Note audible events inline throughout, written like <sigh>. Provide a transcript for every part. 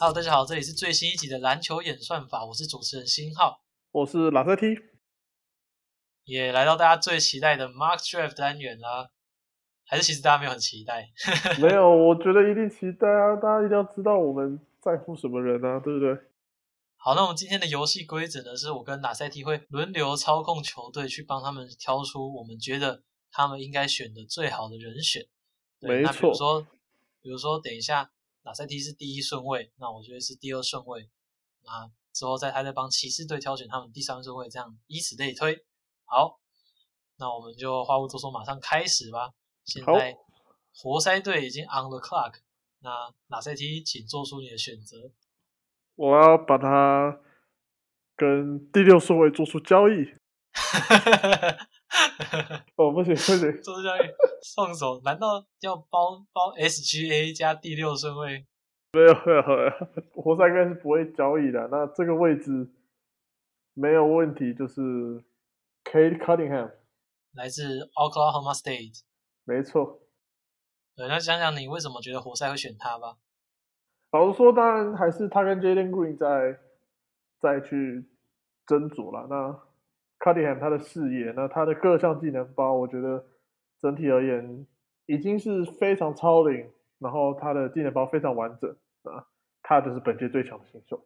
Hello，大家好，这里是最新一集的篮球演算法，我是主持人新浩，我是拉塞 T，也来到大家最期待的 Mark Draft 单元啦。还是其实大家没有很期待？<laughs> 没有，我觉得一定期待啊！大家一定要知道我们在乎什么人啊，对不对？好，那我们今天的游戏规则呢，是我跟哪塞 T 会轮流操控球队，去帮他们挑出我们觉得他们应该选的最好的人选。没错。比如说，比如说，等一下。马赛 T 是第一顺位，那我觉得是第二顺位。那之后再他在帮骑士队挑选他们第三顺位，这样以此类推。好，那我们就话不多说，马上开始吧。现在活塞队已经 on the clock，那马赛 T 请做出你的选择。我要把它跟第六顺位做出交易。<laughs> <laughs> 哦，不行不行，做交易送手？难道要包包 SGA 加第六顺位？没有没有没有，活塞应该是不会交易的。那这个位置没有问题，就是 Kate Cunningham，来自 Oklahoma State。没错。对，那想想你为什么觉得活塞会选他吧？老实说，当然还是他跟 Jalen Green 在再去斟酌了。那他的视野，那他的各项技能包，我觉得整体而言已经是非常超龄，然后他的技能包非常完整啊，他就是本届最强的新秀。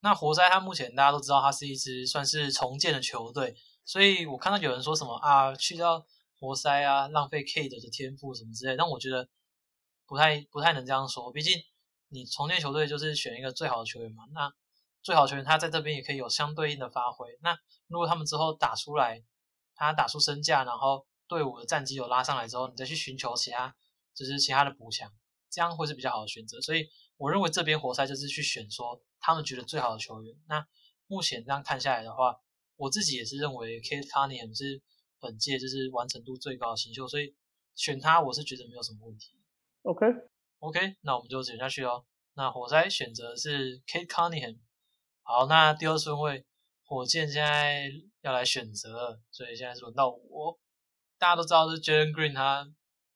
那活塞他目前大家都知道，他是一支算是重建的球队，所以我看到有人说什么啊，去到活塞啊，浪费 Kate 的天赋什么之类，但我觉得不太不太能这样说，毕竟你重建球队就是选一个最好的球员嘛，那。最好球员他在这边也可以有相对应的发挥。那如果他们之后打出来，他打出身价，然后队伍的战绩有拉上来之后，你再去寻求其他就是其他的补强，这样会是比较好的选择。所以我认为这边活塞就是去选说他们觉得最好的球员。那目前这样看下来的话，我自己也是认为 Kate Cunningham 是本届就是完成度最高的新秀，所以选他我是觉得没有什么问题。OK OK，那我们就选下去哦。那活塞选择是 Kate Cunningham。好，那第二顺位，火箭现在要来选择，所以现在是轮到我。大家都知道是 Jalen Green，他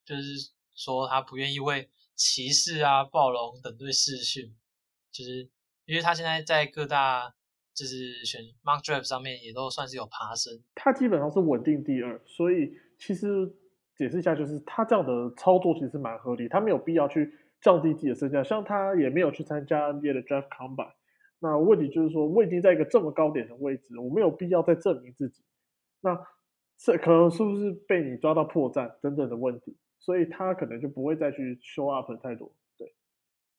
就是说他不愿意为骑士啊、暴龙等队试训，就是因为他现在在各大就是选 Mark Draft 上面也都算是有爬升。他基本上是稳定第二，所以其实解释一下，就是他这样的操作其实蛮合理，他没有必要去降低自己的身价，像他也没有去参加 NBA 的 Draft Combine。那问题就是说，我已经在一个这么高点的位置，我没有必要再证明自己。那这可能是不是被你抓到破绽等等的问题，所以他可能就不会再去 show up 太多。对，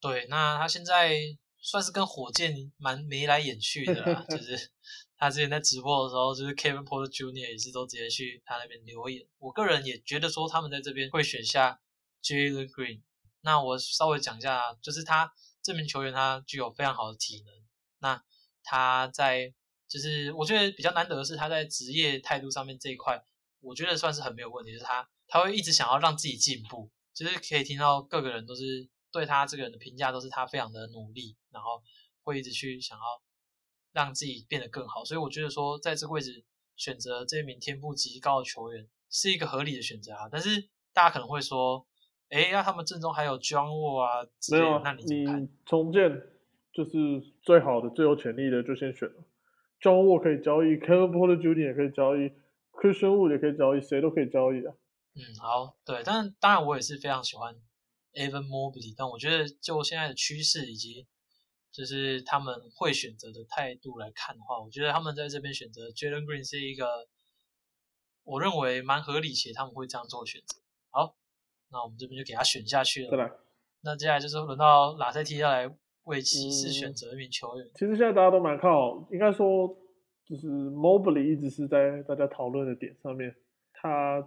对，那他现在算是跟火箭蛮眉来眼去的啦，就 <laughs> 是他之前在直播的时候，就是 Kevin Porter Jr. 也是都直接去他那边留言。我个人也觉得说，他们在这边会选下 Jalen Green。那我稍微讲一下，就是他这名球员，他具有非常好的体能。那他在就是我觉得比较难得的是他在职业态度上面这一块，我觉得算是很没有问题。就是他他会一直想要让自己进步，就是可以听到各个人都是对他这个人的评价都是他非常的努力，然后会一直去想要让自己变得更好。所以我觉得说在这个位置选择这一名天赋极高的球员是一个合理的选择啊。但是大家可能会说，哎，那他们阵中还有 John Wall 啊，没有？那你重建。就是最好的、最有潜力的，就先选了。John Wall 可以交易，Kevin Porter Jr. 也可以交易，Christian Wood 也可以交易，谁都可以交易啊。嗯，好，对，但当然我也是非常喜欢 Evan Mobley，但我觉得就现在的趋势以及就是他们会选择的态度来看的话，我觉得他们在这边选择 Jalen Green 是一个我认为蛮合理且他们会这样做选择。好，那我们这边就给他选下去了。那接下来就是轮到拉塞提要来。为骑士选择一名球员，其实现在大家都蛮看好，应该说就是 Mobley 一直是在大家讨论的点上面，他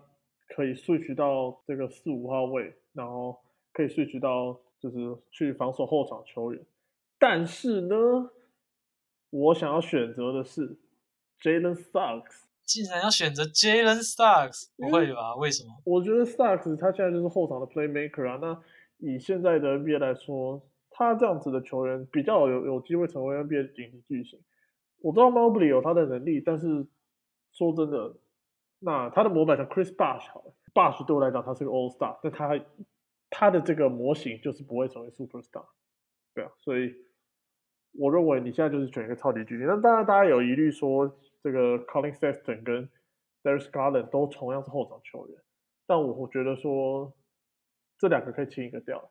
可以 switch 到这个四五号位，然后可以 switch 到就是去防守后场球员。但是呢，我想要选择的是 Jalen Suggs，竟然要选择 Jalen Suggs，不会吧？为什么？我觉得 Suggs 他现在就是后场的 playmaker 啊。那以现在的 NBA 来说，他这样子的球员比较有有机会成为 NBA 顶级巨星。我知道 Mobley 有他的能力，但是说真的，那他的模板像 Chris Bosh 好，Bosh 对我来讲他是个 All Star，但他他的这个模型就是不会成为 Super Star。对啊，所以我认为你现在就是选一个超级巨星。那当然，大家有疑虑说这个 Colin Sexton 跟 Darius Garland 都同样是后场球员，但我我觉得说这两个可以清一个掉了。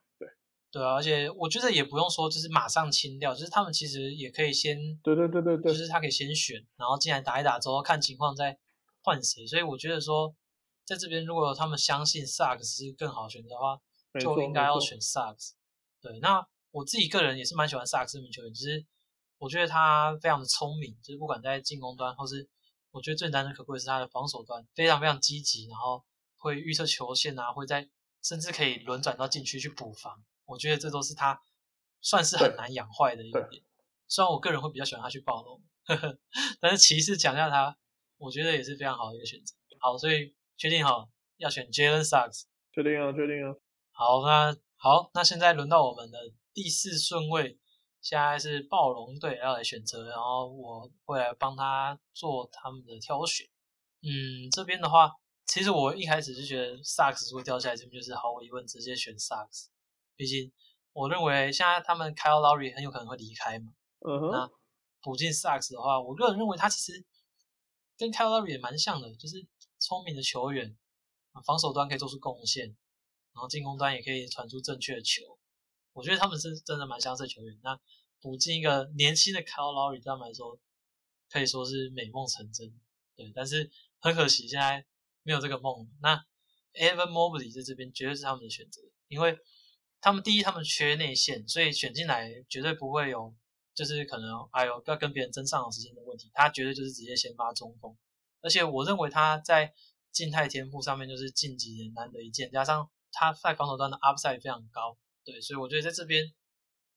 对，啊，而且我觉得也不用说就是马上清掉，就是他们其实也可以先，对对对对对，就是他可以先选，然后进来打一打之后看情况再换谁。所以我觉得说在这边如果他们相信 Suggs 是更好选择的话，就应该要选 Suggs。对，那我自己个人也是蛮喜欢 Suggs 这名球员，就是我觉得他非常的聪明，就是不管在进攻端或是。我觉得最难能可贵是他的防守端非常非常积极，然后会预测球线啊，会在甚至可以轮转到禁区去补防。我觉得这都是他算是很难养坏的一点。虽然我个人会比较喜欢他去暴龙，<laughs> 但是骑士抢下他，我觉得也是非常好的一个选择。好，所以确定好要选 Jalen Suggs，确定啊，确定啊。好，那好，那现在轮到我们的第四顺位。现在是暴龙队要来选择，然后我会来帮他做他们的挑选。嗯，这边的话，其实我一开始就觉得萨克斯会掉下来，这边就是毫无疑问直接选萨克斯。毕竟我认为现在他们 Kyle Lowry 很有可能会离开嘛。嗯哼。那补进萨克斯的话，我个人认为他其实跟 Kyle Lowry 也蛮像的，就是聪明的球员，防守端可以做出贡献，然后进攻端也可以传出正确的球。我觉得他们是真的蛮相似球员。那补进一个年轻的 Kyle Lowry，对他们来说可以说是美梦成真。对，但是很可惜，现在没有这个梦。那 Evan Mobley 在这边绝对是他们的选择，因为他们第一，他们缺内线，所以选进来绝对不会有就是可能还有要跟别人争上场时间的问题。他绝对就是直接先发中锋，而且我认为他在静态天赋上面就是近几年难得一见，加上他在防守端的 upside 非常高。对，所以我觉得在这边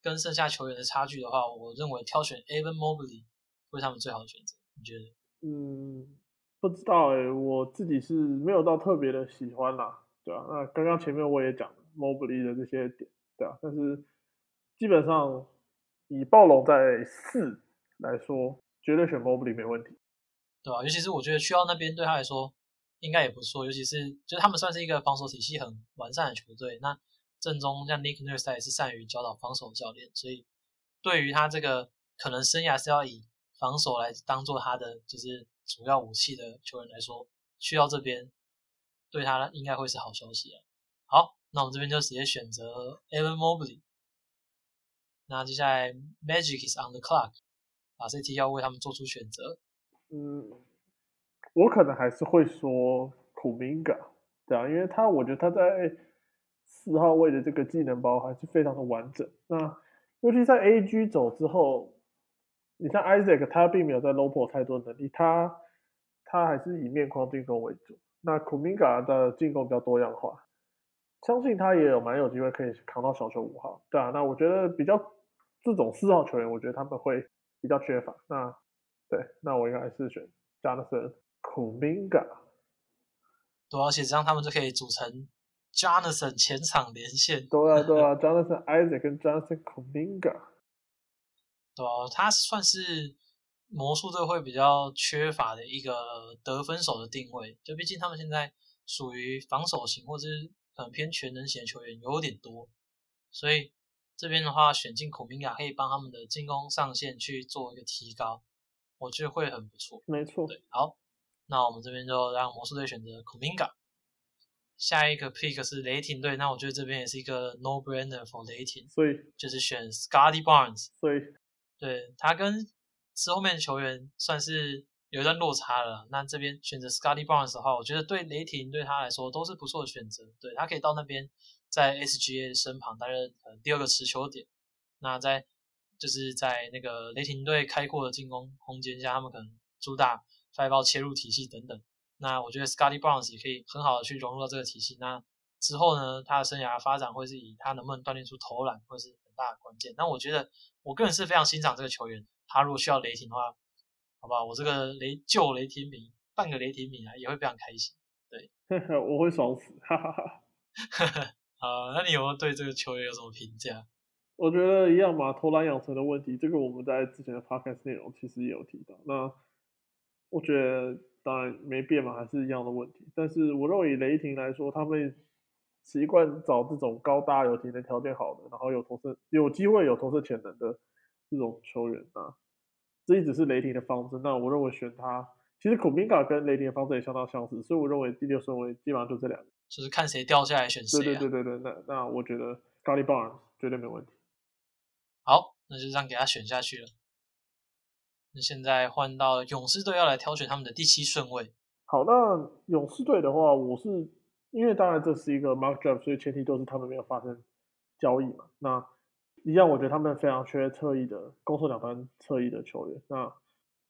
跟剩下球员的差距的话，我认为挑选 Evan Mobley 会是他们最好的选择。你觉得？嗯，不知道哎，我自己是没有到特别的喜欢啦，对啊，那刚刚前面我也讲 Mobley 的这些点，对啊，但是基本上以暴龙在四来说，绝对选 Mobley 没问题，对啊，尤其是我觉得去到那边对他来说应该也不错，尤其是就他们算是一个防守体系很完善的球队，那。正中像 Nick Nurse 也是善于教导防守教练，所以对于他这个可能生涯是要以防守来当做他的就是主要武器的球员来说，去到这边对他应该会是好消息啊。好，那我们这边就直接选择 Evan Mobley。那接下来 Magic is on the clock，把这题要为他们做出选择。嗯，我可能还是会说 Kuminga，对啊，因为他我觉得他在。四号位的这个技能包还是非常的完整。那尤其在 AG 走之后，你像 Isaac，他并没有在 low p o 太多能力，他他还是以面框进攻为主。那 Kumiga 的进攻比较多样化，相信他也有蛮有机会可以扛到小球五号。对啊，那我觉得比较这种四号球员，我觉得他们会比较缺乏。那对，那我应该还是选 Jonathan Kuminga。对，而且这样他们就可以组成。Jonathan 前场连线，对啊对 <laughs> 啊，Jonathan Isaac 跟 Jonathan Kuminga，对啊，他算是魔术队会比较缺乏的一个得分手的定位，就毕竟他们现在属于防守型或者是可能偏全能型的球员有点多，所以这边的话选进 Kuminga 可以帮他们的进攻上限去做一个提高，我觉得会很不错。没错，对，好，那我们这边就让魔术队选择 Kuminga。下一个 pick 是雷霆队，那我觉得这边也是一个 no brainer for 雷霆，所以就是选 Scotty Barnes。所以对他跟之后面的球员算是有一段落差了。那这边选择 Scotty Barnes 的话，我觉得对雷霆对他来说都是不错的选择。对他可以到那边在 SGA 身旁担任第二个持球点。那在就是在那个雷霆队开阔的进攻空间下，他们可能主打 five out 切入体系等等。那我觉得 Scotty Barnes 也可以很好的去融入到这个体系。那之后呢，他的生涯发展会是以他能不能锻炼出投篮，会是很大的关键。那我觉得我个人是非常欣赏这个球员。他如果需要雷霆的话，好不好？我这个雷旧雷霆迷，半个雷霆迷啊，也会非常开心。对，<laughs> 我会爽死，哈哈哈。<laughs> 好，那你有没有对这个球员有什么评价？我觉得一样嘛，投篮养成的问题，这个我们在之前的 podcast 内容其实也有提到。那我觉得。当然没变嘛，还是一样的问题。但是我认为以雷霆来说，他们习惯找这种高大、有体能条件好的，然后有投射、有机会有投射潜能的这种球员啊。这一直是雷霆的方针。那我认为选他，其实库明卡跟雷霆的方针也相当相似，所以我认为第六顺位基本上就这两个，就是看谁掉下来选谁、啊。对对对对对，那那我觉得 Scotty Barnes 绝对没问题。好，那就这样给他选下去了。那现在换到勇士队要来挑选他们的第七顺位。好，那勇士队的话，我是因为当然这是一个 Mark Draft，所以前提都是他们没有发生交易嘛。那一样，我觉得他们非常缺侧翼的攻守两端侧翼的球员。那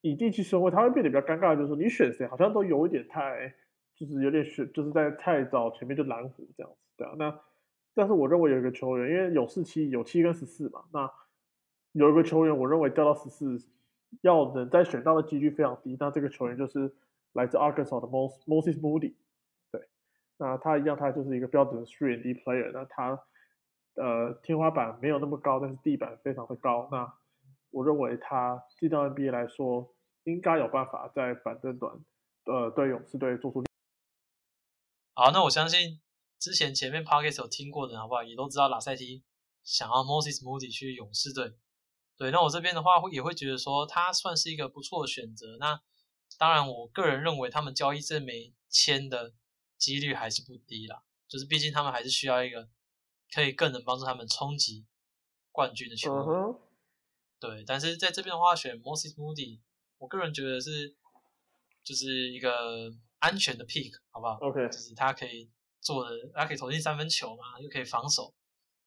以第七顺位，他会变得比较尴尬，就是说你选谁好像都有一点太，就是有点选，就是在太早前面就蓝湖这样子，对啊。那但是我认为有一个球员，因为有四七有七跟十四嘛，那有一个球员，我认为掉到十四，要能再选到的几率非常低。那这个球员就是来自 Arkansas 的 Mos Moses Moody，对，那他一样，他就是一个标准的 three and D player，那他呃天花板没有那么高，但是地板非常的高。那我认为他进到 NBA 来说，应该有办法在板凳端，呃，对勇士队做出。好，那我相信之前前面 p o c k e t 有听过的，好不好？也都知道拉塞提想要 Moses Moody 去勇士队。对，那我这边的话会也会觉得说他算是一个不错的选择。那当然，我个人认为他们交易这枚签的几率还是不低啦，就是毕竟他们还是需要一个可以更能帮助他们冲击冠军的球员。嗯哼，对，但是在这边的话，选 Moses Moody，我个人觉得是就是一个安全的 pick，好不好 OK 就是他可以做的，他可以投进三分球嘛，又可以防守，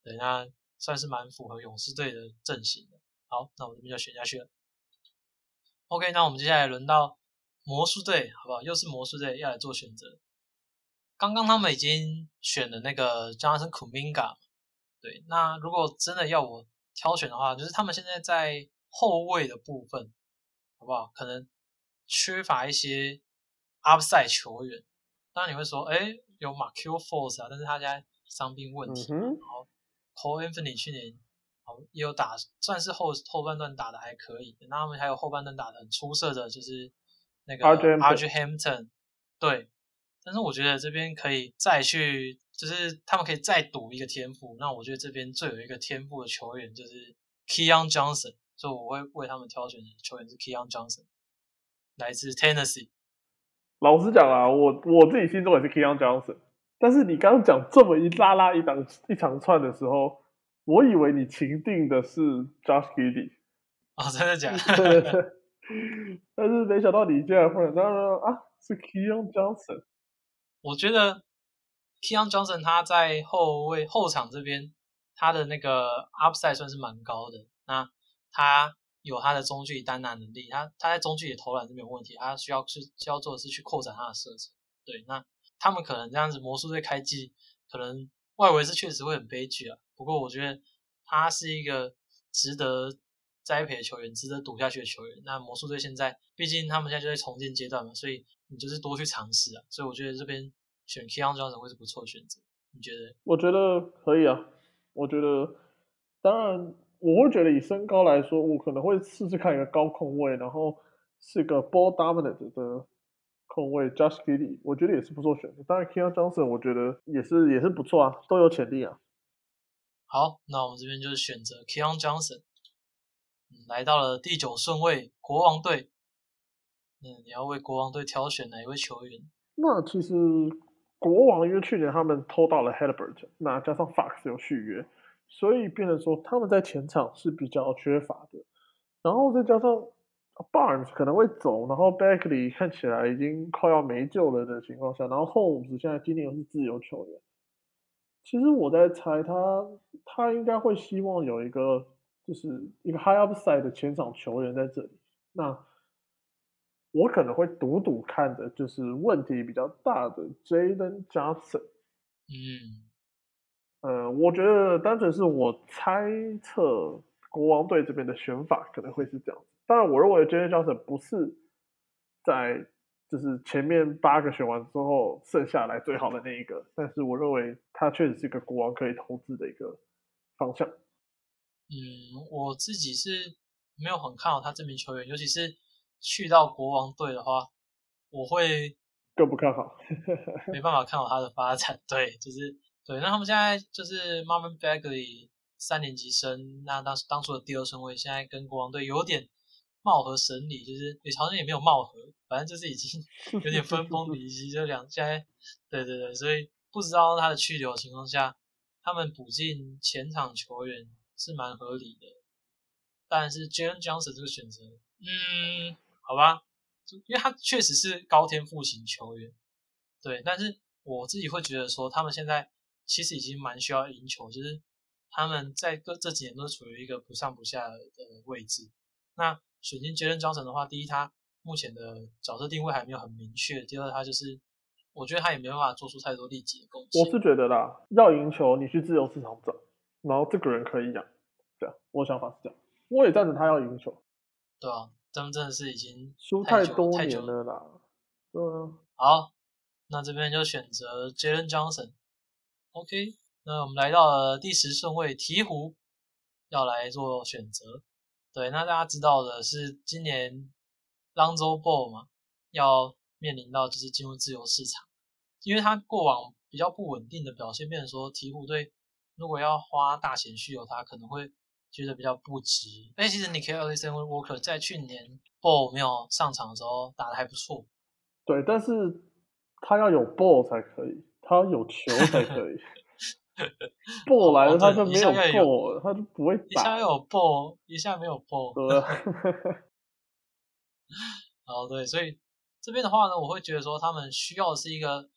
对，那算是蛮符合勇士队的阵型的。好，那我这边就选下去了。OK，那我们接下来轮到魔术队，好不好？又是魔术队要来做选择。刚刚他们已经选了那个 Johnson Kuminga，对，那如果真的要我挑选的话，就是他们现在在后卫的部分，好不好？可能缺乏一些 upside 球员。当然你会说，哎，有 Markel Force 啊，但是他现在伤病问题，嗯然后 Cole Anthony 去年好也有打，算是后后半段打的还可以。那他们还有后半段打的很出色的，就是那个 Hampton RJ Hampton，对。但是我觉得这边可以再去，就是他们可以再赌一个天赋。那我觉得这边最有一个天赋的球员就是 Keon Johnson，所以我会为他们挑选的球员是 Keon Johnson，来自 Tennessee。老实讲啊，我我自己心中也是 Keon Johnson，但是你刚刚讲这么一拉拉一档一长串的时候，我以为你情定的是 Josh Giddey，<laughs> 哦，真的假的？对对对，但是没想到你竟然忽然说啊是 Keon Johnson，我觉得 Keon Johnson 他在后卫后场这边，他的那个 upside 算是蛮高的。那他有他的中距离单打能力，他他在中距离投篮是没有问题，他需要是需要做的是去扩展他的射程。对，那他们可能这样子魔术队开季，可能外围是确实会很悲剧啊。不过我觉得他是一个值得栽培的球员，值得赌下去的球员。那魔术队现在毕竟他们现在就在重建阶段嘛，所以你就是多去尝试啊。所以我觉得这边选 Keon Johnson 会是不错的选择。你觉得？我觉得可以啊，我觉得当然我会觉得以身高来说，我可能会试试看一个高控位，然后是个 ball dominant 的控位 Josh Giddey，我觉得也是不错选择。当然 Keon Johnson 我觉得也是也是不错啊，都有潜力啊。好，那我们这边就是选择 Keon Johnson。嗯，来到了第九顺位，国王队。嗯，你要为国王队挑选哪一位球员？那其实国王因为去年他们偷到了 Halliburton，那加上 Fox 有续约，所以变成说他们在前场是比较缺乏的。然后再加上 Barnes 可能会走，然后 Bagley 看起来已经快要没救了的情况下，然后 Holmes 现在今年又是自由球员，其实我在猜他他应该会希望有一个就是一个 high upside 的前场球员在这里。那我可能会赌赌看的，就是问题比较大的 Jaden Johnson。嗯，呃，我觉得单纯是我猜测国王队这边的选法可能会是这样子。当然，我认为 Jaden Johnson 不是在就是前面八个选完之后剩下来最好的那一个，但是我认为他确实是一个国王可以投资的一个方向。嗯，我自己是没有很看好他这名球员，尤其是去到国王队的话，我会更不看好。<laughs> 没办法看好他的发展。对，就是对，那他们现在就是 Marvin Bagley 三年级生，那当当初的第二顺位，现在跟国王队有点貌合神离，就是也好像也没有貌合，反正就是已经有点分崩离析，就两现在，对对对，所以不知道他的去留情况下，他们补进前场球员是蛮合理的，但是 Jalen Johnson 这个选择，嗯，好吧，因为他确实是高天赋型球员，对，但是我自己会觉得说，他们现在其实已经蛮需要赢球，就是他们在各这几年都处于一个不上不下的位置。那选进 Jalen Johnson 的话，第一，他目前的角色定位还没有很明确；第二，他就是我觉得他也没办法做出太多利己的贡献。我是觉得啦，要赢球，你去自由市场找，然后这个人可以养，对啊，我的想法是这样。我也赞成他要赢球。对啊，他们真的是已经输太多年了啦。对啊。好，那这边就选择 Jalen Johnson。OK，那我们来到了第十顺位，鹈鹕要来做选择。对，那大家知道的是，今年 Lonzo Ball 嘛，要面临到就是进入自由市场，因为他过往比较不稳定的表现，变成说鹈鹕队如果要花大钱续有他，可能会觉得比较不值。哎，其实你可以 Alexander Walker 在去年 Ball 没有上场的时候打的还不错。对，但是他要有 Ball 才可以，他有球才可以。<laughs> ball 来了，他就没有 ball，，他就不会打。一下有爆，一下没有 ball。对。<laughs> 哦，对，所以这边的话呢，我会觉得说，他们需要的是一个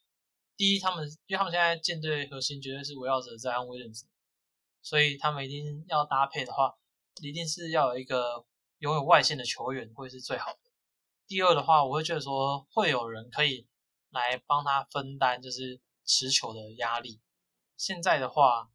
第一，他们因为他们现在舰队核心绝对是围绕着在安威廉斯，所以他们一定要搭配的话，一定是要有一个拥有外线的球员会是最好的。第二的话，我会觉得说，会有人可以来帮他分担，就是持球的压力。现在的话，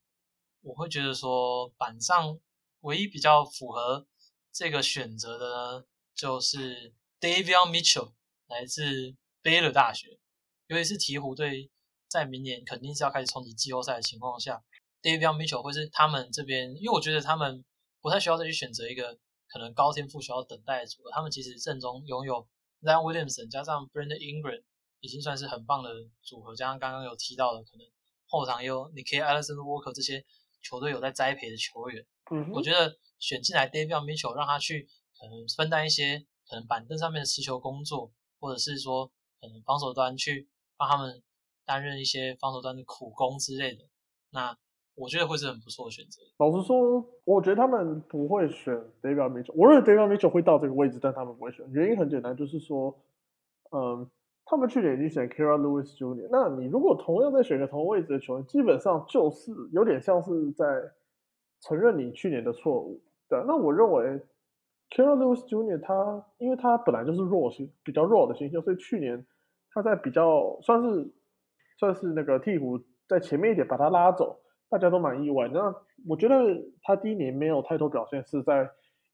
我会觉得说板上唯一比较符合这个选择的呢，就是 Davion Mitchell，来自贝勒大学。尤其是鹈鹕队在明年肯定是要开始冲击季后赛的情况下，Davion Mitchell 会是他们这边，因为我觉得他们不太需要再去选择一个可能高天赋需要等待的组合。他们其实阵中拥有 Zion Williamson 加上 Brandon Ingram，已经算是很棒的组合。加上刚刚有提到的可能。后场有你可以 Alexander Walker 这些球队有在栽培的球员，嗯，我觉得选进来 Davion Mitchell 让他去可能分担一些可能板凳上面的持球工作，或者是说可能防守端去帮他们担任一些防守端的苦工之类的，那我觉得会是很不错的选择。老实说，我觉得他们不会选 David Mitchell，我认为 David Mitchell 会到这个位置，但他们不会选，原因很简单，就是说，嗯。他们去年已经选 Kira Lewis Jr.，那你如果同样再选个同位置的球员，基本上就是有点像是在承认你去年的错误。对，那我认为 Kira Lewis Jr. 他因为他本来就是弱型比较弱的新秀，所以去年他在比较算是算是那个替补在前面一点把他拉走，大家都蛮意外。那我觉得他第一年没有太多表现是在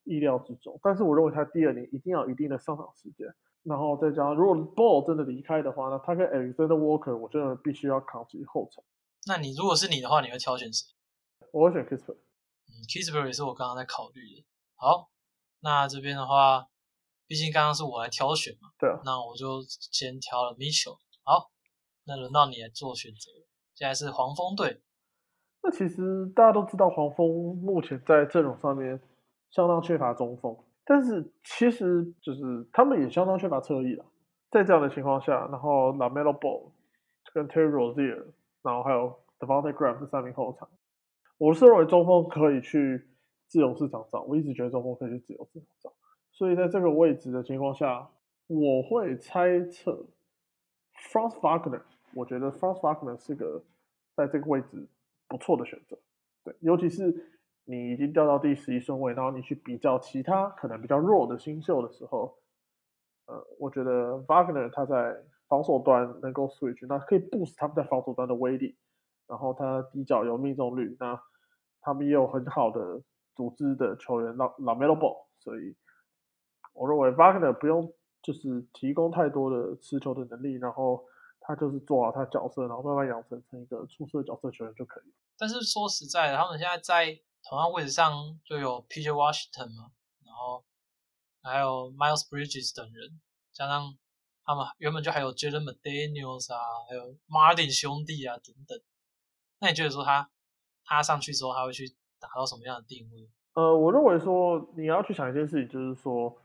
意料之中，但是我认为他第二年一定要一定的上场时间。然后再加上，如果 Ball 真的离开的话，那他跟 Alexander Walker，我真的必须要扛起后场。那你如果是你的话，你会挑选谁？我会选 Kisper。嗯，Kisper 也是我刚刚在考虑的。好，那这边的话，毕竟刚刚是我来挑选嘛。对啊。那我就先挑了 Mitchell。好，那轮到你来做选择。现在是黄蜂队。那其实大家都知道，黄蜂目前在阵容上面相当缺乏中锋。但是其实就是他们也相当缺乏侧翼了，在这样的情况下，然后 Lamelo Ball 跟 Terry Rozier，然后还有 Devontae Graham 这三名后场，我是认为中锋可以去自由市场找，我一直觉得中锋可以去自由市场找，所以在这个位置的情况下，我会猜测 Franz Wagner，我觉得 Franz Wagner 是个在这个位置不错的选择，对，尤其是。你已经掉到第十一顺位，然后你去比较其他可能比较弱的新秀的时候，呃，我觉得 Wagner 他在防守端能够 switch，那可以 boost 他们在防守端的威力，然后他底角有命中率，那他们也有很好的组织的球员，老老 Melo Ball，所以我认为 Wagner 不用就是提供太多的持球的能力，然后他就是做好他角色，然后慢慢养成成一个出色的角色球员就可以了。但是说实在的，他们现在在同样位置上就有 P.J. Washington 嘛，然后还有 Miles Bridges 等人，加上他们原本就还有 Jalen McDaniels 啊，还有 Martin 兄弟啊等等，那你觉得说他他上去之后，他会去达到什么样的定位？呃，我认为说你要去想一件事情，就是说，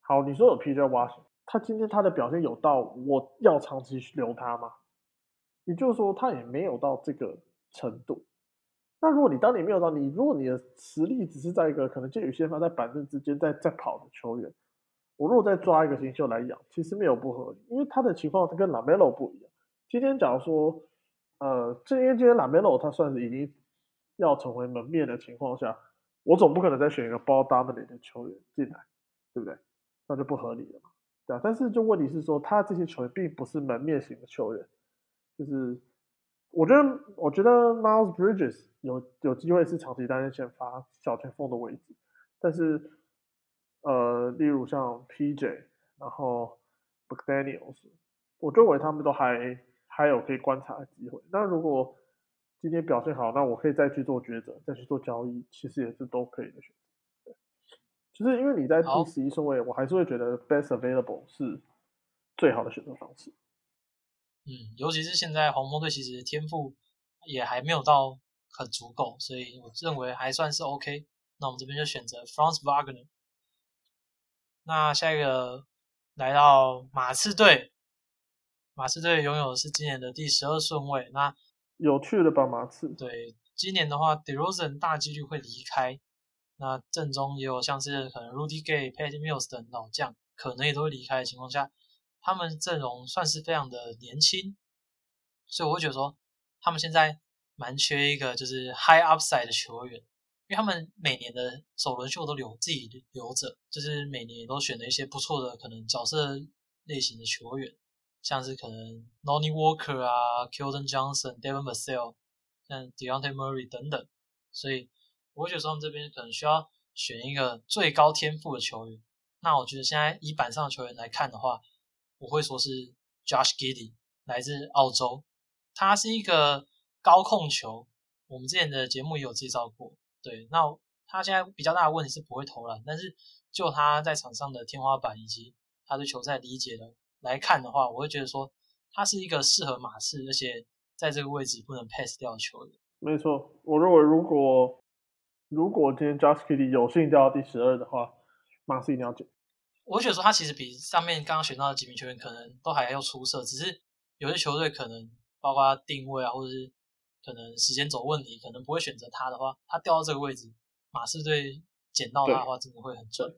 好，你说有 P.J. Washington，他今天他的表现有到我要长期留他吗？也就是说，他也没有到这个程度。那如果你当你没有到你，如果你的实力只是在一个可能介于先发在板凳之间在在跑的球员，我如果再抓一个新秀来养，其实没有不合理，因为他的情况跟 Lamelo 不一样。今天假如说，呃，这因为今天 Lamelo 他算是已经要成为门面的情况下。我总不可能再选一个 ball dominant 的球员进来，对不对？那就不合理了嘛，但是就问题是说，他这些球员并不是门面型的球员，就是我觉得，我觉得 Miles Bridges 有有机会是长期担任先发小前锋的位置，但是呃，例如像 PJ，然后 McDaniel's，我认为他们都还还有可以观察的机会。那如果今天表现好，那我可以再去做抉择，再去做交易，其实也是都可以的选择。对，就是因为你在第十一顺位，我还是会觉得 best available 是最好的选择方式。嗯，尤其是现在红魔队其实天赋也还没有到很足够，所以我认为还算是 OK。那我们这边就选择 Franz Wagner。那下一个来到马刺队，马刺队拥有的是今年的第十二顺位。那有趣的吧，马刺。对，今年的话，DeRozan 大几率会离开。那阵中也有像是可能 Rudy Gay、Pat Mills 等老将，可能也都会离开的情况下，他们阵容算是非常的年轻，所以我会觉得说，他们现在蛮缺一个就是 High Upside 的球员，因为他们每年的首轮秀都留自己留着，就是每年都选了一些不错的可能角色类型的球员。像是可能 Lonnie Walker 啊，Keldon Johnson、Devin Vassell、像 Deontay Murray 等等，所以我觉得他们这边可能需要选一个最高天赋的球员。那我觉得现在以板上的球员来看的话，我会说是 Josh Giddy 来自澳洲，他是一个高控球，我们之前的节目也有介绍过。对，那他现在比较大的问题是不会投篮，但是就他在场上的天花板以及他对球赛理解的。来看的话，我会觉得说他是一个适合马刺，而且在这个位置不能 pass 掉的球员。没错，我认为如果如果今天 j u s t k i d y 有幸掉到第十二的话，马刺一定要捡。我觉得说他其实比上面刚刚选到的几名球员可能都还要出色，只是有些球队可能包括定位啊，或者是可能时间走问题，可能不会选择他的话，他掉到这个位置，马刺队捡到他的话，真的会很准。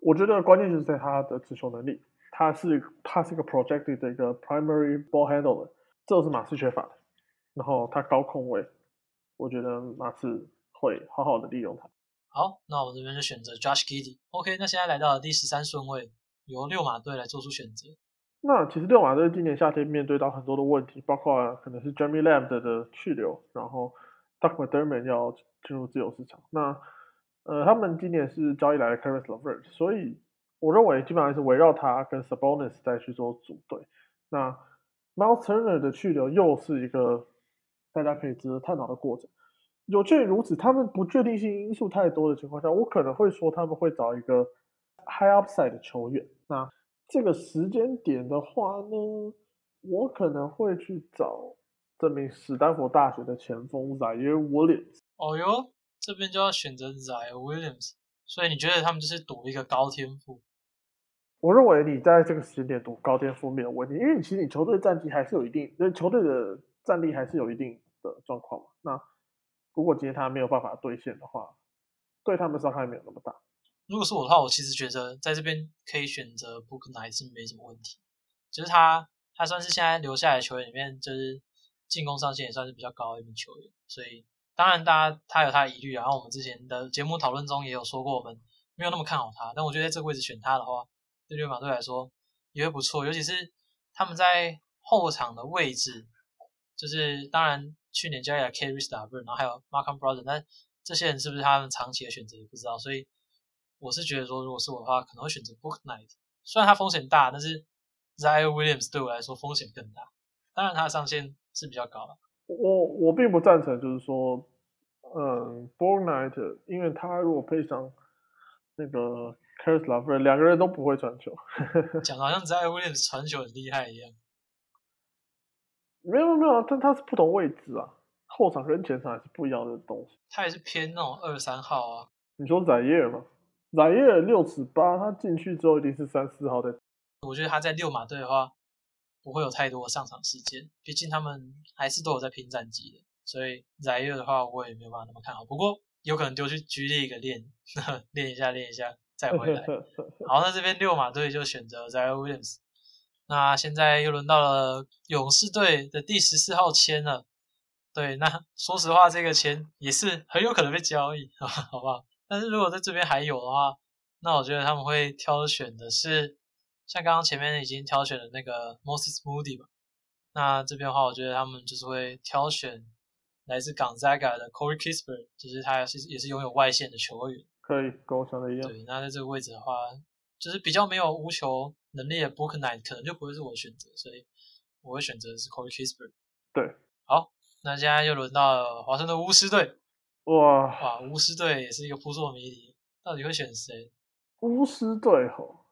我觉得关键就是在他的持球能力。他是他是一个 projected 的一个 primary ball handler，这是马刺缺乏的。然后他高控位，我觉得马刺会好好的利用它。好，那我们这边就选择 Josh Giddey。OK，那现在来到了第十三顺位，由六马队来做出选择。那其实六马队今年夏天面对到很多的问题，包括可能是 Jeremy Lamb 的去留，然后 Doug McDermott 要进入自由市场。那呃，他们今年是交易来的 Caris LeVert，所以。我认为基本上是围绕他跟 Sabonis 再去做组队。那 Miles Turner 的去留又是一个大家可以值得探讨的过程。有鉴于如此，他们不确定性因素太多的情况下，我可能会说他们会找一个 High Upside 的球员。那这个时间点的话呢，我可能会去找这名史丹佛大学的前锋 Zaire Williams。哦哟，这边就要选择 Zaire Williams，所以你觉得他们就是赌一个高天赋？我认为你在这个时间点赌高天赋没有问题，因为你其实你球队战绩还是有一定，就球队的战力还是有一定的状况嘛。那如果今天他没有办法兑现的话，对他们伤害没有那么大。如果是我的话，我其实觉得在这边可以选择 Book 还是没什么问题。就是他，他算是现在留下来的球员里面，就是进攻上限也算是比较高的一名球员。所以当然，大家他有他的疑虑，然后我们之前的节目讨论中也有说过，我们没有那么看好他。但我觉得在这个位置选他的话，对六马队来说也会不错，尤其是他们在后场的位置，就是当然去年交易了 Kerry s t a r e 然后还有 Markham Brother，但这些人是不是他们长期的选择也不知道，所以我是觉得说，如果是我的话，可能会选择 Book Night。虽然他风险大，但是 Zion Williams 对我来说风险更大。当然他的上限是比较高的。我我并不赞成，就是说，嗯，Book Night，因为他如果配上那个。c a r i s l a v e r 两个人都不会传球，<laughs> 讲好像在 Williams 传球很厉害一样。没有没有，但他是不同位置啊。后场跟前场还是不一样的东西。他也是偏那种二三号啊。你说宰耶尔吗？宰耶尔六尺八，他进去之后一定是三四号的。我觉得他在六马队的话，不会有太多的上场时间，毕竟他们还是都有在拼战绩的。所以宰耶尔的话，我也没有办法那么看好。不过有可能丢去 G League 练 <laughs> 练一下，练一下再回来。<laughs> 好，那这边六马队就选择 Zion Williams。那现在又轮到了勇士队的第十四号签了。对，那 <laughs> 说实话，这个签也是很有可能被交易，<laughs> 好不好？但是如果在这边还有的话，那我觉得他们会挑选的是像刚刚前面已经挑选的那个 Moses Moody 吧。那这边的话，我觉得他们就是会挑选来自 Gonzaga 的 Corey Kispert，就是他是也是拥有外线的球员。可以跟我想的一样。对，那在这个位置的话，就是比较没有无球能力的 Book Knight 可能就不会是我的选择，所以我会选择是 Corey Kispert。对，好。那现在又轮到了华盛顿巫师队，哇哇，巫师队也是一个扑朔迷离，到底会选谁？巫师队吼，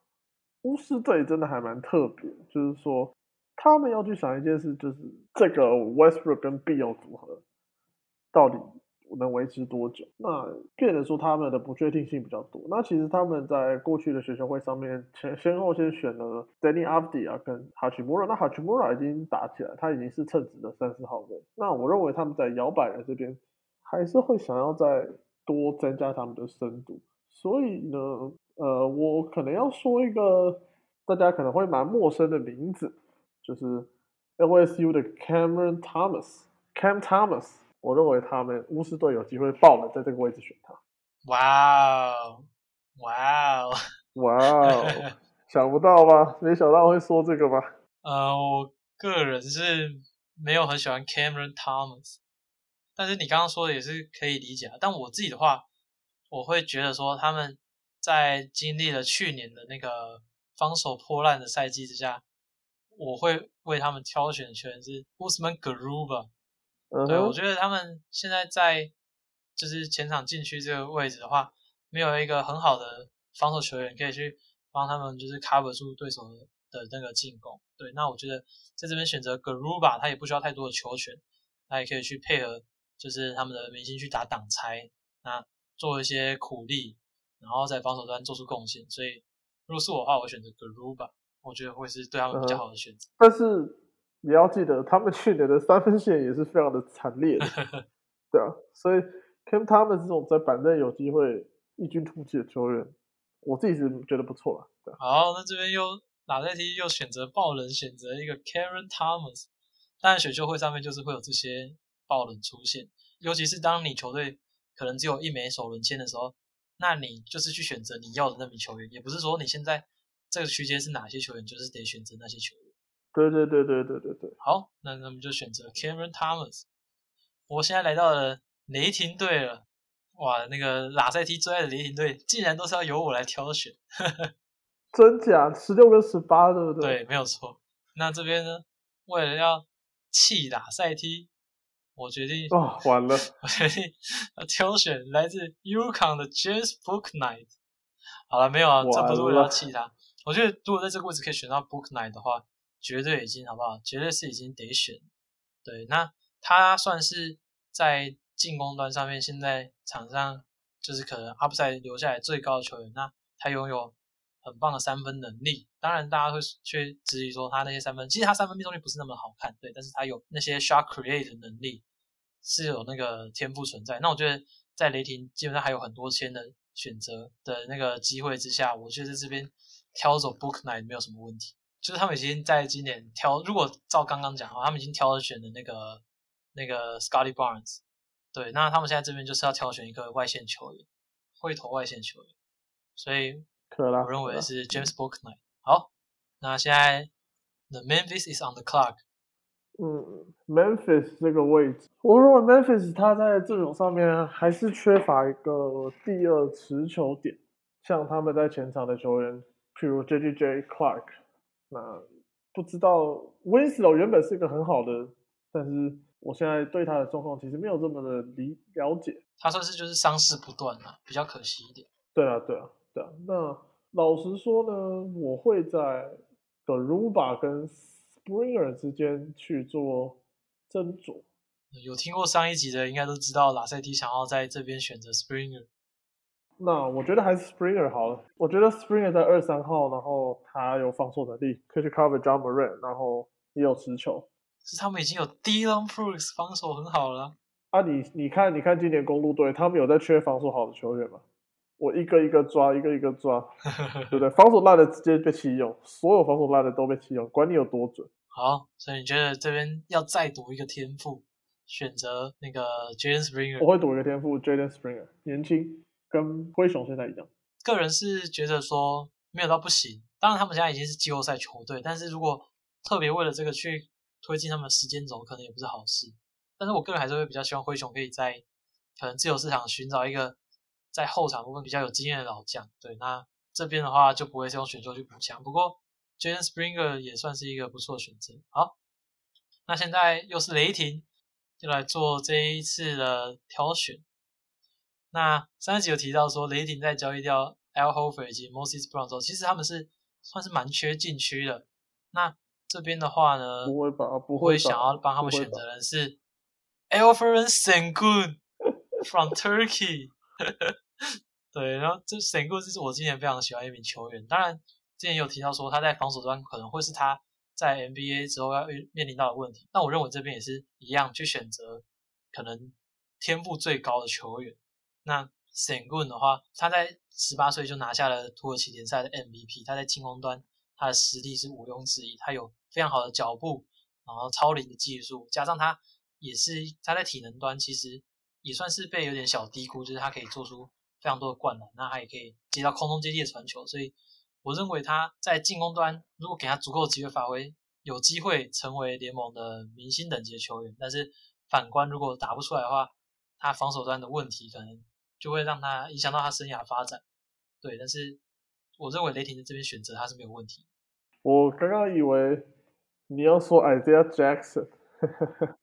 巫师队真的还蛮特别，就是说他们要去想一件事，就是这个 Westbrook 跟 Bill 组合到底。能维持多久？那变得说他们的不确定性比较多。那其实他们在过去的选秀会上面前先后先选了 Danny Avdia 跟 Hachimura。那 Hachimura 已经打起来，他已经是称职的三四号位。那我认为他们在摇摆人这边还是会想要再多增加他们的深度。所以呢，呃，我可能要说一个大家可能会蛮陌生的名字，就是 LSU 的 Cameron Thomas，Cam Thomas。我认为他们巫师队有机会爆冷，在这个位置选他。哇哦，哇哦，哇哦，想不到吧？没想到会说这个吧？呃，我个人是没有很喜欢 Cameron Thomas，但是你刚刚说的也是可以理解。但我自己的话，我会觉得说他们在经历了去年的那个防守破烂的赛季之下，我会为他们挑选的球员是 Usman Garuba。对，我觉得他们现在在就是前场禁区这个位置的话，没有一个很好的防守球员可以去帮他们，就是 cover 住对手的那个进攻。对，那我觉得在这边选择 Garuba，他也不需要太多的球权，他也可以去配合，就是他们的明星去打挡拆，那做一些苦力，然后在防守端做出贡献。所以，如果是我的话，我选择 Garuba，我觉得会是对他们比较好的选择。但是。也要记得，他们去年的三分线也是非常的惨烈的，<laughs> 对啊，所以 Cam 他们这种在板凳有机会异军突起的球员，我自己是觉得不错了。对，好，那这边又哪在踢又选择爆冷，选择一个 Karen Thomas，当然选秀会上面就是会有这些爆冷出现，尤其是当你球队可能只有一枚首轮签的时候，那你就是去选择你要的那名球员，也不是说你现在这个区间是哪些球员，就是得选择那些球员。对对对对对对对，好，那那么就选择 Cameron Thomas。我现在来到了雷霆队了，哇，那个拉塞蒂最爱的雷霆队，竟然都是要由我来挑选，<laughs> 真假？十六跟十八，对不对？对，没有错。那这边呢，为了要气拉塞蒂，我决定啊，完了，我决定要挑选来自 UConn 的 James Booknight。好了，没有啊，这不是为了要气他。我觉得如果在这个位置可以选到 Booknight 的话。绝对已经好不好？绝对是已经得选。对，那他算是在进攻端上面，现在场上就是可能阿布赛留下来最高的球员。那他拥有很棒的三分能力。当然，大家会去质疑说他那些三分，其实他三分命中率不是那么好看。对，但是他有那些 shot create 能力，是有那个天赋存在。那我觉得在雷霆基本上还有很多签的选择的那个机会之下，我觉得这边挑走 Book Night 没有什么问题。就是他们已经在今年挑，如果照刚刚讲的话，他们已经挑选的那个那个 Scotty Barnes，对，那他们现在这边就是要挑选一个外线球员，会投外线球员，所以我认为是 James Booknight。好，那现在 The Memphis is on the clock。嗯，Memphis 这个位置，我认为 Memphis 他在阵容上面还是缺乏一个第二持球点，像他们在前场的球员，譬如 J J J Clark。那不知道 Winslow 原本是一个很好的，但是我现在对他的状况其实没有这么的理了解。他算是就是伤势不断啊，比较可惜一点。对啊，对啊，对啊。那老实说呢，我会在 Garuba 跟 Springer 之间去做斟酌。有听过上一集的应该都知道，拉塞蒂想要在这边选择 Springer。那我觉得还是 Springer 好了。我觉得 Springer 在二三号，然后他有防守能力，可以去 cover John Moran，然后也有持球。是他们已经有 Dylan Brooks 防守很好了。啊，你你看，你看今年公路队，他们有在缺防守好的球员吗？我一个一个抓，一个一个抓，<laughs> 对不对？防守烂的直接被弃用，所有防守烂的都被弃用，管你有多准。好，所以你觉得这边要再赌一个天赋，选择那个 Jaden Springer？我会赌一个天赋，Jaden Springer，年轻。跟灰熊现在一样，个人是觉得说没有到不行。当然，他们现在已经是季后赛球队，但是如果特别为了这个去推进他们时间轴，可能也不是好事。但是我个人还是会比较希望灰熊可以在可能自由市场寻找一个在后场部分比较有经验的老将。对，那这边的话就不会是用选秀去补强。不过 Jaden Springer 也算是一个不错的选择。好，那现在又是雷霆，就来做这一次的挑选。那上一集有提到说，雷霆在交易掉 Al Horford 以及 Moses Brown 之后，其实他们是算是蛮缺禁区的。那这边的话呢，不会吧？不会想要帮他们选择的是 Alfred Sengun from Turkey。<laughs> 对，然后这 Sengun 是我今年非常喜欢一名球员。当然，之前有提到说他在防守端可能会是他在 NBA 之后要面临到的问题。那我认为这边也是一样，去选择可能天赋最高的球员。那 Sengun 的话，他在十八岁就拿下了土耳其联赛的 MVP。他在进攻端，他的实力是毋庸置疑。他有非常好的脚步，然后超龄的技术，加上他也是他在体能端其实也算是被有点小低估，就是他可以做出非常多的灌篮，那他也可以接到空中接地的传球。所以我认为他在进攻端，如果给他足够的机会发挥，有机会成为联盟的明星等级的球员。但是反观如果打不出来的话，他防守端的问题可能。就会让他影响到他生涯发展，对，但是我认为雷霆的这边选择他是没有问题。我刚刚以为你要说 Isaiah Jackson，<laughs>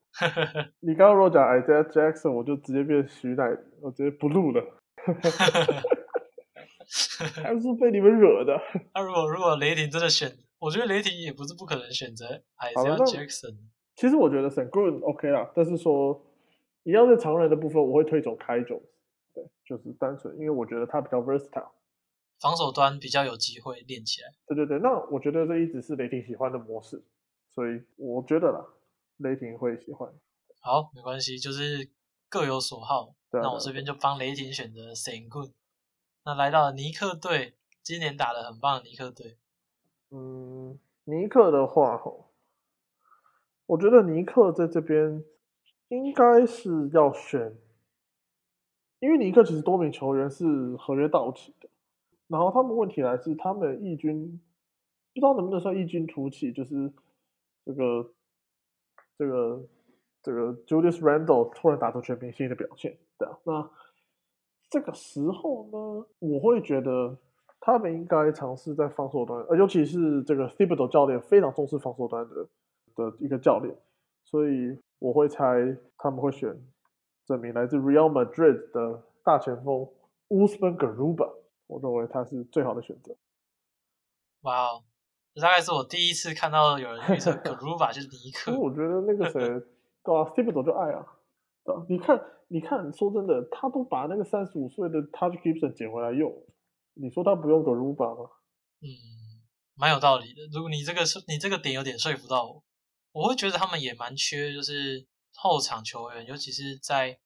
你刚刚如果讲 Isaiah Jackson，我就直接变徐乃，我直接不录了，<laughs> 还是被你们惹的。<laughs> 那如果如果雷霆真的选，我觉得雷霆也不是不可能选择 Isaiah Jackson。其实我觉得 s a n g o o n OK 啦，但是说一样是常人的部分，我会推走开种。就是单纯，因为我觉得他比较 versatile，防守端比较有机会练起来。对对对，那我觉得这一直是雷霆喜欢的模式，所以我觉得啦，雷霆会喜欢。好，没关系，就是各有所好。那我这边就帮雷霆选择 s a n Good。那来到了尼克队，今年打的很棒的尼克队。嗯，尼克的话，我觉得尼克在这边应该是要选。因为尼克其实多名球员是合约到期的，然后他们问题来自他们异军，不知道能不能算异军突起，就是这个这个这个 Julius Randle 突然打出全明星的表现，对啊，那这个时候呢，我会觉得他们应该尝试在防守端，呃，尤其是这个 Thibodeau 教练非常重视防守端的的一个教练，所以我会猜他们会选。这名来自 Real Madrid 的大前锋 Usman Garuba，我认为他是最好的选择。哇哦，这大概是我第一次看到有人预测 <laughs> Garuba 就是尼克。我觉得那个谁，<laughs> 对啊 s t e e 就爱啊。对啊，你看，你看，说真的，他都把那个三十五岁的 Touch Gibson 捡回来用，你说他不用 Garuba 吗？嗯，蛮有道理的。如果你这个是你这个点有点说服到我，我会觉得他们也蛮缺，就是。后场球员，尤其是在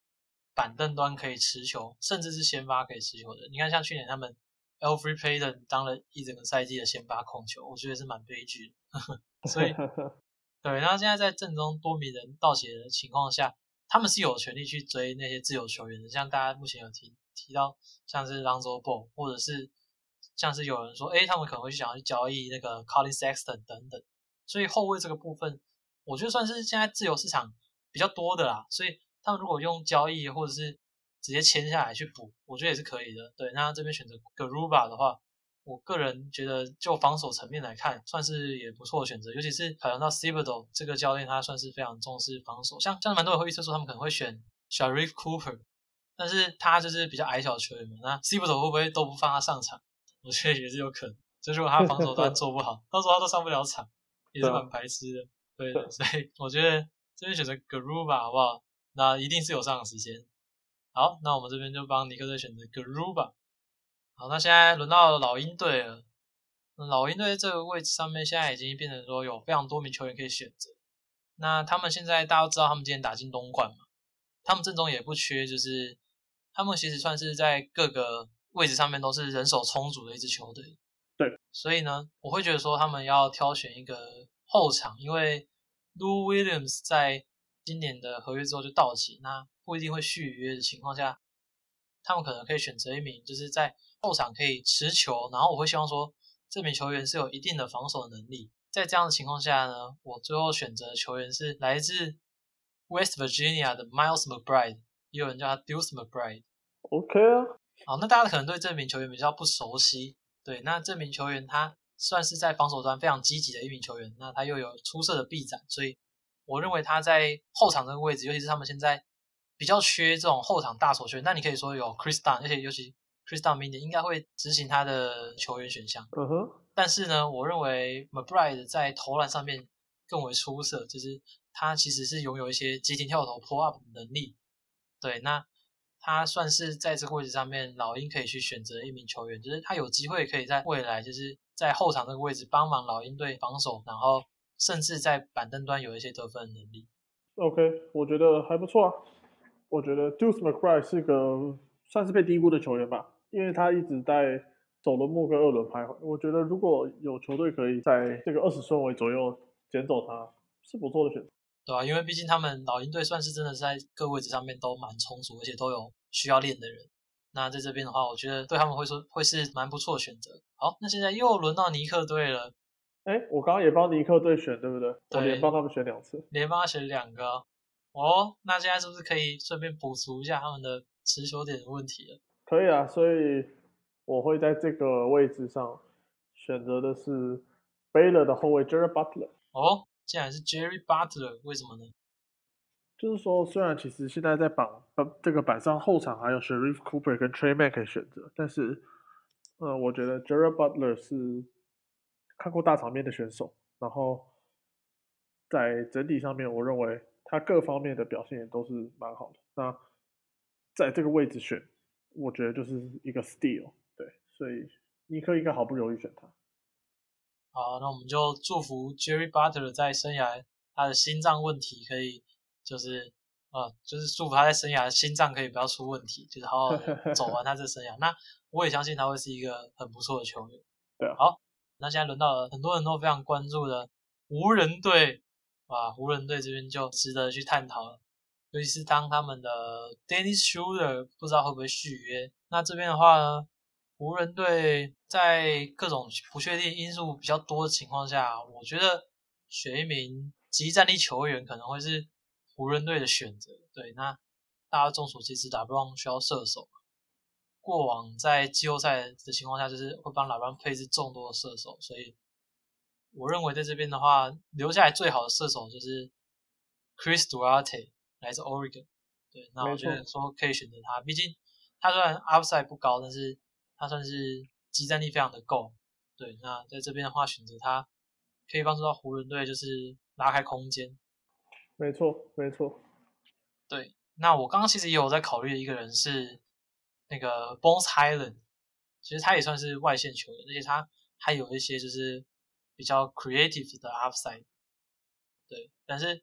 板凳端可以持球，甚至是先发可以持球的。你看，像去年他们 Alfred Payton 当了一整个赛季的先发控球，我觉得是蛮悲剧的。<laughs> 所以，<laughs> 对，然后现在在阵中多名人倒血的情况下，他们是有权利去追那些自由球员的。像大家目前有提提到，像是 Lonzo Ball，或者是像是有人说，哎，他们可能会想要去交易那个 Colin Sexton 等等。所以后卫这个部分，我觉得算是现在自由市场。比较多的啦，所以他们如果用交易或者是直接签下来去补，我觉得也是可以的。对，那这边选择 Garuba 的话，我个人觉得就防守层面来看，算是也不错的选择。尤其是考量到 s i b a d o 这个教练，他算是非常重视防守。像像蛮多人会预测说，他们可能会选 Sharif Cooper，但是他就是比较矮小球员嘛。那 s i b a d o 会不会都不放他上场？我觉得也是有可能。就是如果他防守端做不好，<laughs> 到时候他都上不了场，也是蛮排斥的。对，所以我觉得。这边选择 Garuba 好不好？那一定是有上场时间。好，那我们这边就帮尼克队选择 Garuba。好，那现在轮到老鹰队了。老鹰队这个位置上面现在已经变成说有非常多名球员可以选择。那他们现在大家都知道，他们今天打进东冠嘛，他们阵中也不缺，就是他们其实算是在各个位置上面都是人手充足的一支球队。对，所以呢，我会觉得说他们要挑选一个后场，因为 Lou Williams 在今年的合约之后就到期，那不一定会续约的情况下，他们可能可以选择一名就是在后场可以持球，然后我会希望说这名球员是有一定的防守能力。在这样的情况下呢，我最后选择的球员是来自 West Virginia 的 Miles McBride，也有人叫他 Deuce McBride。OK 啊，好，那大家可能对这名球员比较不熟悉。对，那这名球员他算是在防守端非常积极的一名球员，那他又有出色的臂展，所以我认为他在后场这个位置，尤其是他们现在比较缺这种后场大手球员，那你可以说有 Chris Dunn，而且尤其 Chris Dunn 明年应该会执行他的球员选项。嗯哼。但是呢，我认为 McBride 在投篮上面更为出色，就是他其实是拥有一些急停跳投 pull up 的能力。对，那他算是在这个位置上面，老鹰可以去选择一名球员，就是他有机会可以在未来就是在后场这个位置帮忙老鹰队防守，然后甚至在板凳端有一些得分能力。OK，我觉得还不错啊。我觉得 Deuce McBride 是个算是被低估的球员吧，因为他一直在。首轮末跟二轮徘徊，我觉得如果有球队可以在这个二十顺位左右捡走他，是不错的选择，对吧？因为毕竟他们老鹰队算是真的是在各位置上面都蛮充足，而且都有需要练的人。那在这边的话，我觉得对他们会说会是蛮不错的选择。好，那现在又轮到尼克队了。哎，我刚刚也帮尼克队选，对不对？对，连帮他们选两次，连帮他选两个。哦，那现在是不是可以顺便补足一下他们的持球点的问题了？可以啊，所以。我会在这个位置上选择的是 Baylor 的后卫 Jerry Butler。哦，竟然是 Jerry Butler，为什么呢？就是说，虽然其实现在在榜呃这个板上后场还有 Sharif Cooper 跟 Trey Mack 可以选择，但是，呃，我觉得 Jerry Butler 是看过大场面的选手，然后在整体上面，我认为他各方面的表现也都是蛮好的。那在这个位置选，我觉得就是一个 steal 对。所以尼克应该毫不犹豫选他。好，那我们就祝福 Jerry Butler 在生涯他的心脏问题可以，就是啊，就是祝福他在生涯心脏可以不要出问题，就是好好走完他这生涯。那我也相信他会是一个很不错的球员。<laughs> 对，好，那现在轮到了很多人都非常关注的湖人队，啊，湖人队这边就值得去探讨了，尤其是当他们的 Dennis Schroeder 不知道会不会续约。那这边的话呢？湖人队在各种不确定因素比较多的情况下，我觉得选一名极战力球员可能会是湖人队的选择。对，那大家众所周知，打布朗需要射手。过往在季后赛的情况下，就是会帮老布朗配置众多的射手，所以我认为在这边的话，留下来最好的射手就是 Chris Duarte，来自 Oregon。对，那我觉得说可以选择他，毕竟他虽然 upside 不高，但是他算是激战力非常的够，对，那在这边的话选择他，可以帮助到湖人队就是拉开空间。没错，没错。对，那我刚刚其实也有在考虑的一个人是那个 Bones Highland，其实他也算是外线球员，而且他还有一些就是比较 creative 的 upside。对，但是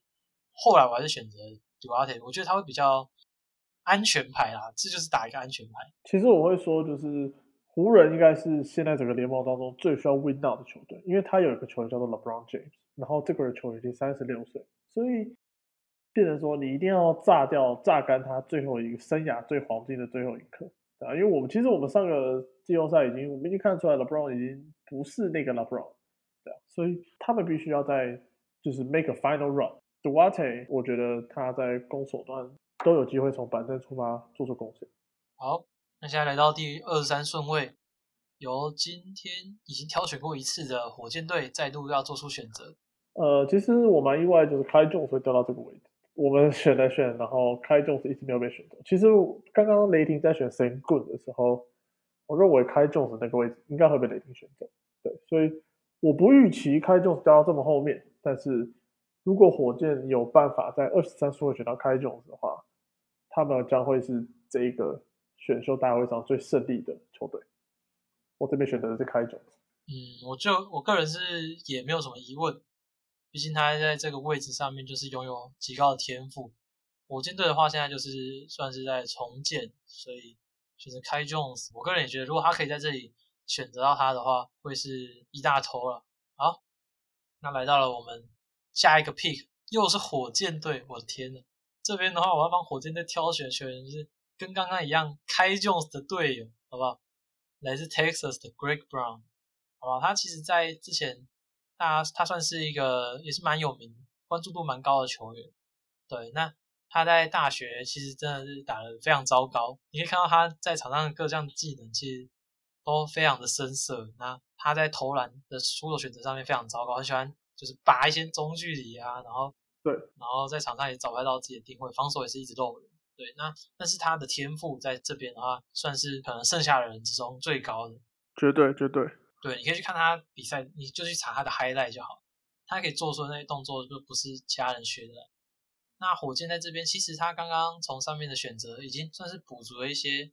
后来我还是选择 Duarte，我觉得他会比较安全牌啦，这就是打一个安全牌。其实我会说就是。湖人应该是现在整个联盟当中最需要 win now 的球队，因为他有一个球员叫做 LeBron James，然后这个人球员已经三十六岁，所以变成说你一定要炸掉、榨干他最后一个生涯最黄金的最后一刻，啊，因为我们其实我们上个季后赛已经我们已经看出来 LeBron 已经不是那个 LeBron，对啊，所以他们必须要在就是 make a final run。Duarte 我觉得他在攻守端都有机会从板凳出发做出贡献。好。那现在来到第二十三顺位，由今天已经挑选过一次的火箭队再度要做出选择。呃，其实我蛮意外，就是开 Jones 会掉到这个位置。我们选来选，然后开 Jones 一直没有被选中。其实刚刚雷霆在选 Sam Good 的时候，我认为开 Jones 那个位置应该会被雷霆选中。对，所以我不预期开 Jones 掉到这么后面。但是如果火箭有办法在二十三顺位选到开种的话，他们将会是这一个选秀大会上最胜利的球队。我这边选择的是开种。嗯，我就我个人是也没有什么疑问，毕竟他在这个位置上面就是拥有极高的天赋。火箭队的话，现在就是算是在重建，所以选择开 Jones。我个人也觉得，如果他可以在这里选择到他的话，会是一大头了。好，那来到了我们下一个 pick，又是火箭队。我的天呐，这边的话，我要帮火箭队挑选球员，是跟刚刚一样开 Jones 的队友，好不好？来自 Texas 的 Greg Brown，好吧，他其实在之前，他他算是一个也是蛮有名、关注度蛮高的球员。对，那他在大学其实真的是打得非常糟糕，你可以看到他在场上的各项技能其实都非常的生涩。那他在投篮的出手选择上面非常糟糕，很喜欢就是拔一些中距离啊，然后对，然后在场上也找不到自己的定位，防守也是一直漏人。对，那但是他的天赋在这边的话，算是可能剩下的人之中最高的，绝对绝对。对，你可以去看他比赛，你就去查他的 highlight 就好，他可以做出那些动作，就不是其他人学的。那火箭在这边，其实他刚刚从上面的选择，已经算是补足了一些，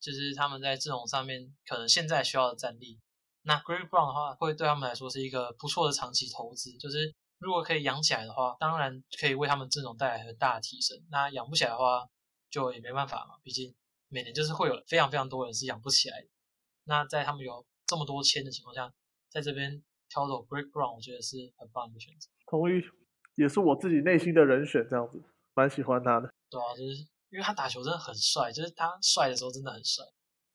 就是他们在阵容上面可能现在需要的战力。那 Greg Brown 的话，会对他们来说是一个不错的长期投资，就是。如果可以养起来的话，当然可以为他们阵容带来很大的提升。那养不起来的话，就也没办法嘛。毕竟每年就是会有非常非常多人是养不起来的。那在他们有这么多签的情况下，在这边挑走 Break Brown，我觉得是很棒的选择。同意，也是我自己内心的人选，这样子，蛮喜欢他的。对啊，就是因为他打球真的很帅，就是他帅的时候真的很帅。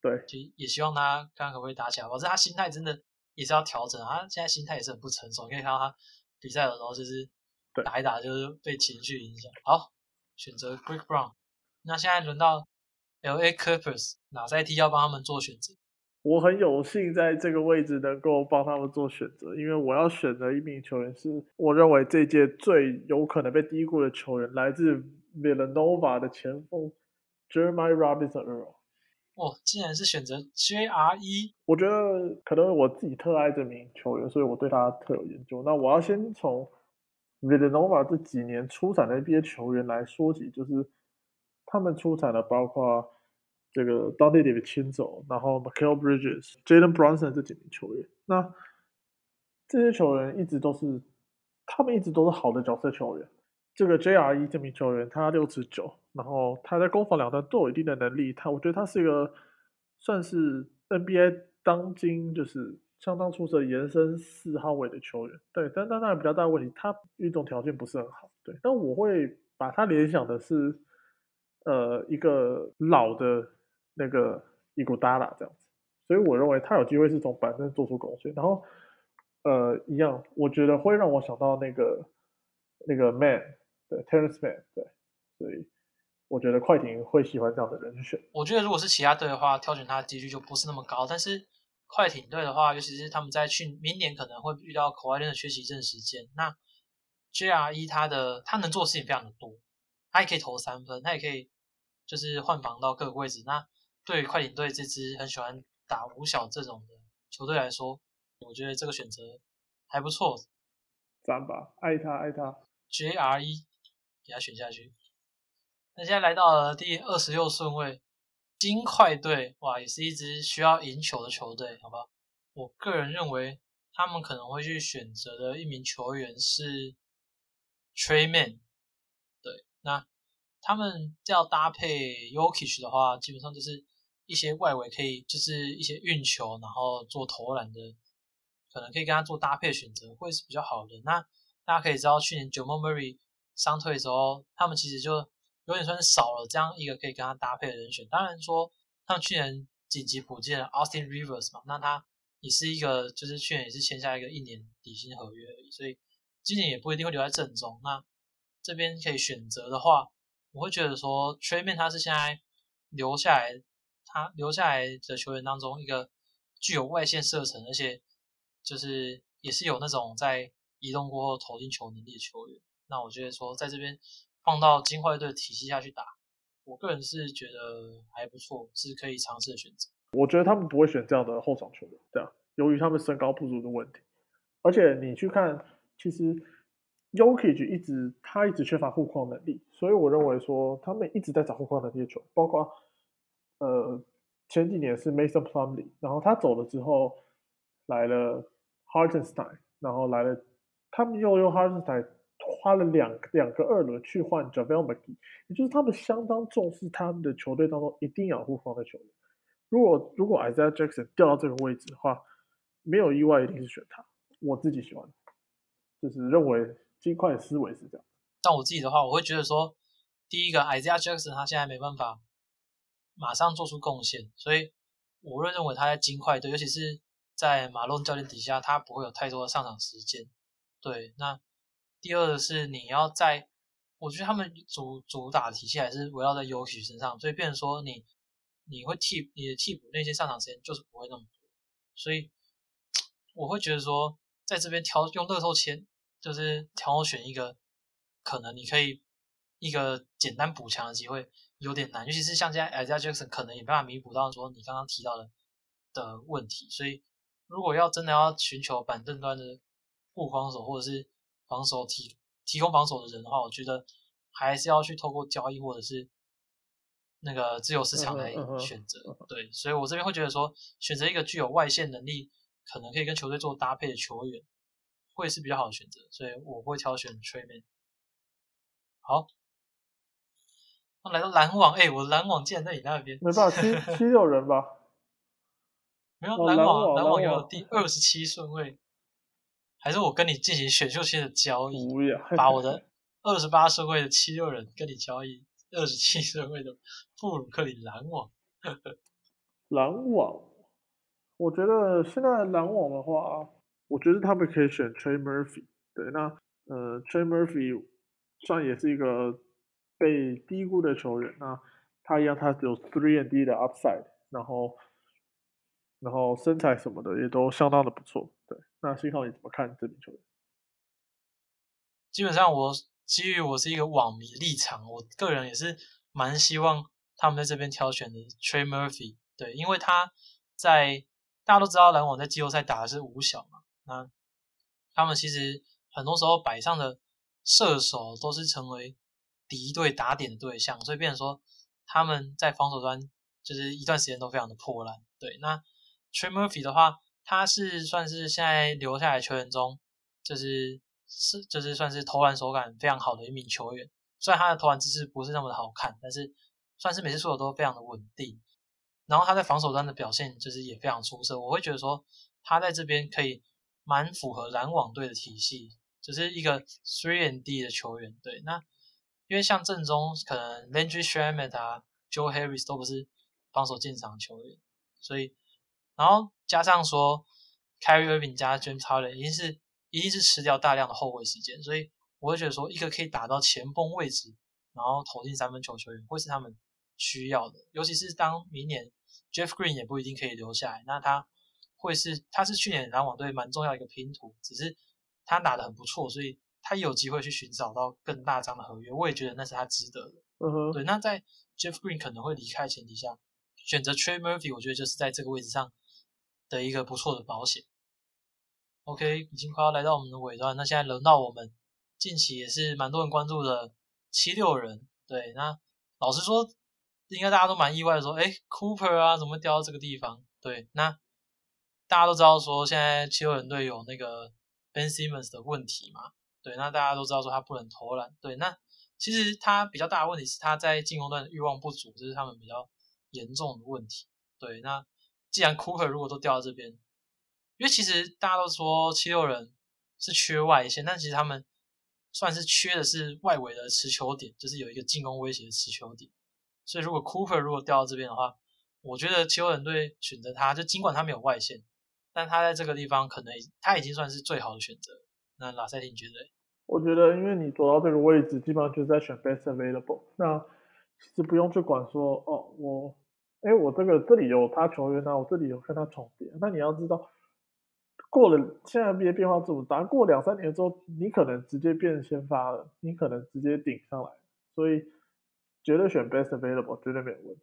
对，就也希望他看看可不可以打起来。反正他心态真的也是要调整啊，他现在心态也是很不成熟。你可以看到他。比赛的时候就是打一打，就是被情绪影响。好，选择 Greg Brown。那现在轮到 L.A. Clippers，哪赛 T 要帮他们做选择？我很有幸在这个位置能够帮他们做选择，因为我要选择一名球员，是我认为这届最有可能被低估的球员，来自 Villanova 的前锋 Jeremy Robinson Earl。哦，竟然是选择 JRE，我觉得可能我自己特爱这名球员，所以我对他特有研究。那我要先从 Villanova 这几年出产的 NBA 球员来说起，就是他们出产的包括这个 Dante Davis 亲走，然后 Michael Bridges、Jalen Brunson 这几名球员。那这些球员一直都是，他们一直都是好的角色球员。这个 JRE 这名球员，他六尺九。然后他在攻防两端都有一定的能力，他我觉得他是一个算是 NBA 当今就是相当出色延伸四号位的球员。对，但但当然比较大的问题，他运动条件不是很好。对，但我会把他联想的是，呃，一个老的那个伊古达拉这样子。所以我认为他有机会是从板凳做出贡献。然后，呃，一样，我觉得会让我想到那个那个 Man，对，Terrence Man，对，所以。我觉得快艇会喜欢这样的人选。我觉得如果是其他队的话，挑选他的几率就不是那么高。但是快艇队的话，尤其是他们在去明年可能会遇到口外链的缺席一阵时间。那 JRE 他的他能做的事情非常的多，他也可以投三分，他也可以就是换防到各个位置。那对于快艇队这支很喜欢打五小这种的球队来说，我觉得这个选择还不错。赞吧，爱他爱他。JRE 给他选下去。那现在来到了第二十六顺位，金块队哇，也是一支需要赢球的球队，好不好？我个人认为他们可能会去选择的一名球员是 Trayman。对，那他们要搭配 Yokish 的话，基本上就是一些外围可以，就是一些运球，然后做投篮的，可能可以跟他做搭配选择，会是比较好的。那大家可以知道，去年 Jamal Murray 伤退的时候，他们其实就。有点算少了这样一个可以跟他搭配的人选。当然说，他们去年紧急补进了 Austin Rivers 嘛，那他也是一个，就是去年也是签下一个一年底薪合约而已，所以今年也不一定会留在正中。那这边可以选择的话，我会觉得说 t r a y m a n 他是现在留下来，他留下来的球员当中一个具有外线射程，而且就是也是有那种在移动过后投进球能力的球员。那我觉得说在这边。放到金块队体系下去打，我个人是觉得还不错，是可以尝试的选择。我觉得他们不会选这样的后场球员，对啊由于他们身高不足的问题。而且你去看，其实 Yokich 一直他一直缺乏护框能力，所以我认为说他们一直在找护框能力的球，包括呃前几年是 Mason Plumley，然后他走了之后来了 Hartenstein，然后来了他们又用 Hartenstein 花了两两个二轮去换 Javel McGee，也就是他们相当重视他们的球队当中一定要护框的球员。如果如果 Isaiah Jackson 掉到这个位置的话，没有意外一定是选他。我自己喜欢，就是认为金块的思维是这样。但我自己的话，我会觉得说，第一个 Isaiah Jackson 他现在没办法马上做出贡献，所以我会认为他在金块队，尤其是在马龙教练底下，他不会有太多的上场时间。对，那第二个是你要在，我觉得他们主主打体系还是围绕在 u k 身上，所以变成说你你会替你的替补那些上场时间就是不会那么多，所以我会觉得说。在这边挑用乐透签，就是挑选一个可能你可以一个简单补强的机会有点难，尤其是像现在 Isaiah Jackson 可能也没办法弥补到说你刚刚提到的的问题，所以如果要真的要寻求板凳端的护防守或者是防守提提供防守的人的话，我觉得还是要去透过交易或者是那个自由市场来选择。对，所以我这边会觉得说选择一个具有外线能力。可能可以跟球队做搭配的球员，会是比较好的选择，所以我会挑选 Trayman。好，那来到篮网，哎，我篮网竟然在你那边，没办法，七七六人吧？<laughs> 没有篮网，篮网有第二十七顺位，还是我跟你进行选秀期的交易，把我的二十八顺位的七六人跟你交易二十七顺位的布鲁克林篮网，<laughs> 篮网。我觉得现在篮网的话，我觉得他们可以选 Trey Murphy。对，那呃，Trey Murphy 算也是一个被低估的球员。那他一样，他有 three and D 的 upside，然后然后身材什么的也都相当的不错。对，那信号你怎么看这名球员？基本上，我基于我是一个网迷立场，我个人也是蛮希望他们在这边挑选的 Trey Murphy。对，因为他在大家都知道篮网在季后赛打的是五小嘛，那他们其实很多时候摆上的射手都是成为敌对打点的对象，所以变成说他们在防守端就是一段时间都非常的破烂。对，那 Trey Murphy 的话，他是算是现在留下来球员中，就是是就是算是投篮手感非常好的一名球员。虽然他的投篮姿势不是那么的好看，但是算是每次出手都非常的稳定。然后他在防守端的表现就是也非常出色，我会觉得说他在这边可以蛮符合篮网队的体系，就是一个 three and D 的球员。对，那因为像正中可能 Landry Shamet 啊，Joe Harris 都不是防守进场球员，所以然后加上说 Kyrie Irving 加 James Harden 一定是一定是吃掉大量的后卫时间，所以我会觉得说一个可以打到前锋位置，然后投进三分球球员会是他们需要的，尤其是当明年。Jeff Green 也不一定可以留下来，那他会是他是去年篮网队蛮重要一个拼图，只是他打的很不错，所以他有机会去寻找到更大张的合约，我也觉得那是他值得的。嗯哼，对。那在 Jeff Green 可能会离开前提下，选择 Trey Murphy，我觉得就是在这个位置上的一个不错的保险。OK，已经快要来到我们的尾端，那现在轮到我们近期也是蛮多人关注的七六人。对，那老实说。应该大家都蛮意外的，说，哎，Cooper 啊，怎么掉到这个地方？对，那大家都知道说，现在七六人队有那个 Ben Simmons 的问题嘛？对，那大家都知道说他不能投篮。对，那其实他比较大的问题是他在进攻端的欲望不足，这是他们比较严重的问题。对，那既然 Cooper 如果都掉到这边，因为其实大家都说七六人是缺外线，但其实他们算是缺的是外围的持球点，就是有一个进攻威胁的持球点。所以，如果 Cooper 如果掉到这边的话，我觉得七六人队选择他，就尽管他没有外线，但他在这个地方可能他已经算是最好的选择。那拉塞汀觉得？我觉得，因为你走到这个位置，基本上就是在选 best available。那其实不用去管说，哦，我，哎，我这个这里有他球员啊，我这里有跟他重叠。那你要知道，过了现在 NBA 变化这么大，过两三年之后，你可能直接变先发了，你可能直接顶上来，所以。绝对选 best available，绝对没有问题。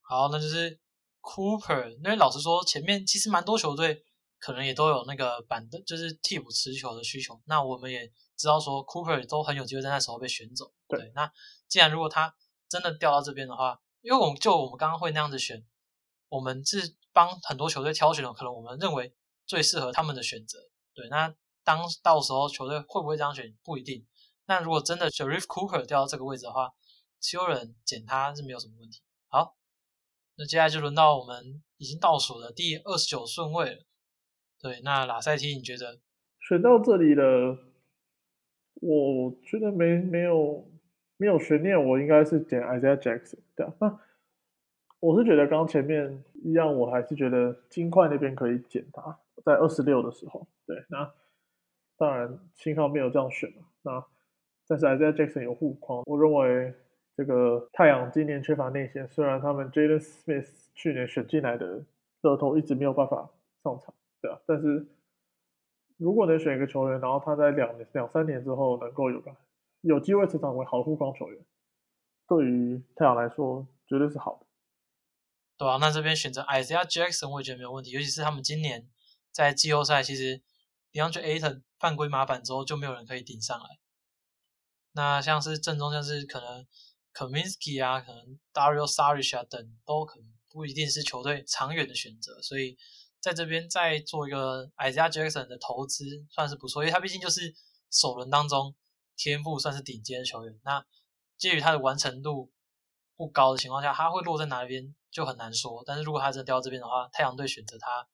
好，那就是 Cooper。因为老实说，前面其实蛮多球队可能也都有那个板凳，就是替补持球的需求。那我们也知道说，Cooper 都很有机会在那时候被选走。对，那既然如果他真的掉到这边的话，因为我们就我们刚刚会那样子选，我们是帮很多球队挑选了可能我们认为最适合他们的选择。对，那当到时候球队会不会这样选不一定。那如果真的 Sharif Cooper 掉到这个位置的话，其有人捡他是没有什么问题。好，那接下来就轮到我们已经倒数的第二十九顺位了。对，那拉塞提你觉得选到这里了？我觉得没没有没有悬念，我应该是捡 Isaiah Jackson。对，那我是觉得刚前面一样，我还是觉得金块那边可以捡他，在二十六的时候。对，那当然信号没有这样选嘛。那但是 Isaiah Jackson 有护框，我认为这个太阳今年缺乏内线，虽然他们 Jalen Smith 去年选进来的热头一直没有办法上场，对啊，但是如果能选一个球员，然后他在两两三年之后能够有个有机会成长为好护框球员，对于太阳来说绝对是好的。对啊，那这边选择 Isaiah Jackson 我也觉得没有问题，尤其是他们今年在季后赛其实 d e a n d r Ayton 犯规麻烦之后就没有人可以顶上来。那像是正中，像是可能 Kaminsky 啊，可能 Dario Saric 啊等，都可能不一定是球队长远的选择，所以在这边再做一个 Isaiah Jackson 的投资，算是不错，因为他毕竟就是首轮当中天赋算是顶尖的球员。那介于他的完成度不高的情况下，他会落在哪边就很难说。但是如果他真的掉到这边的话，太阳队选择他，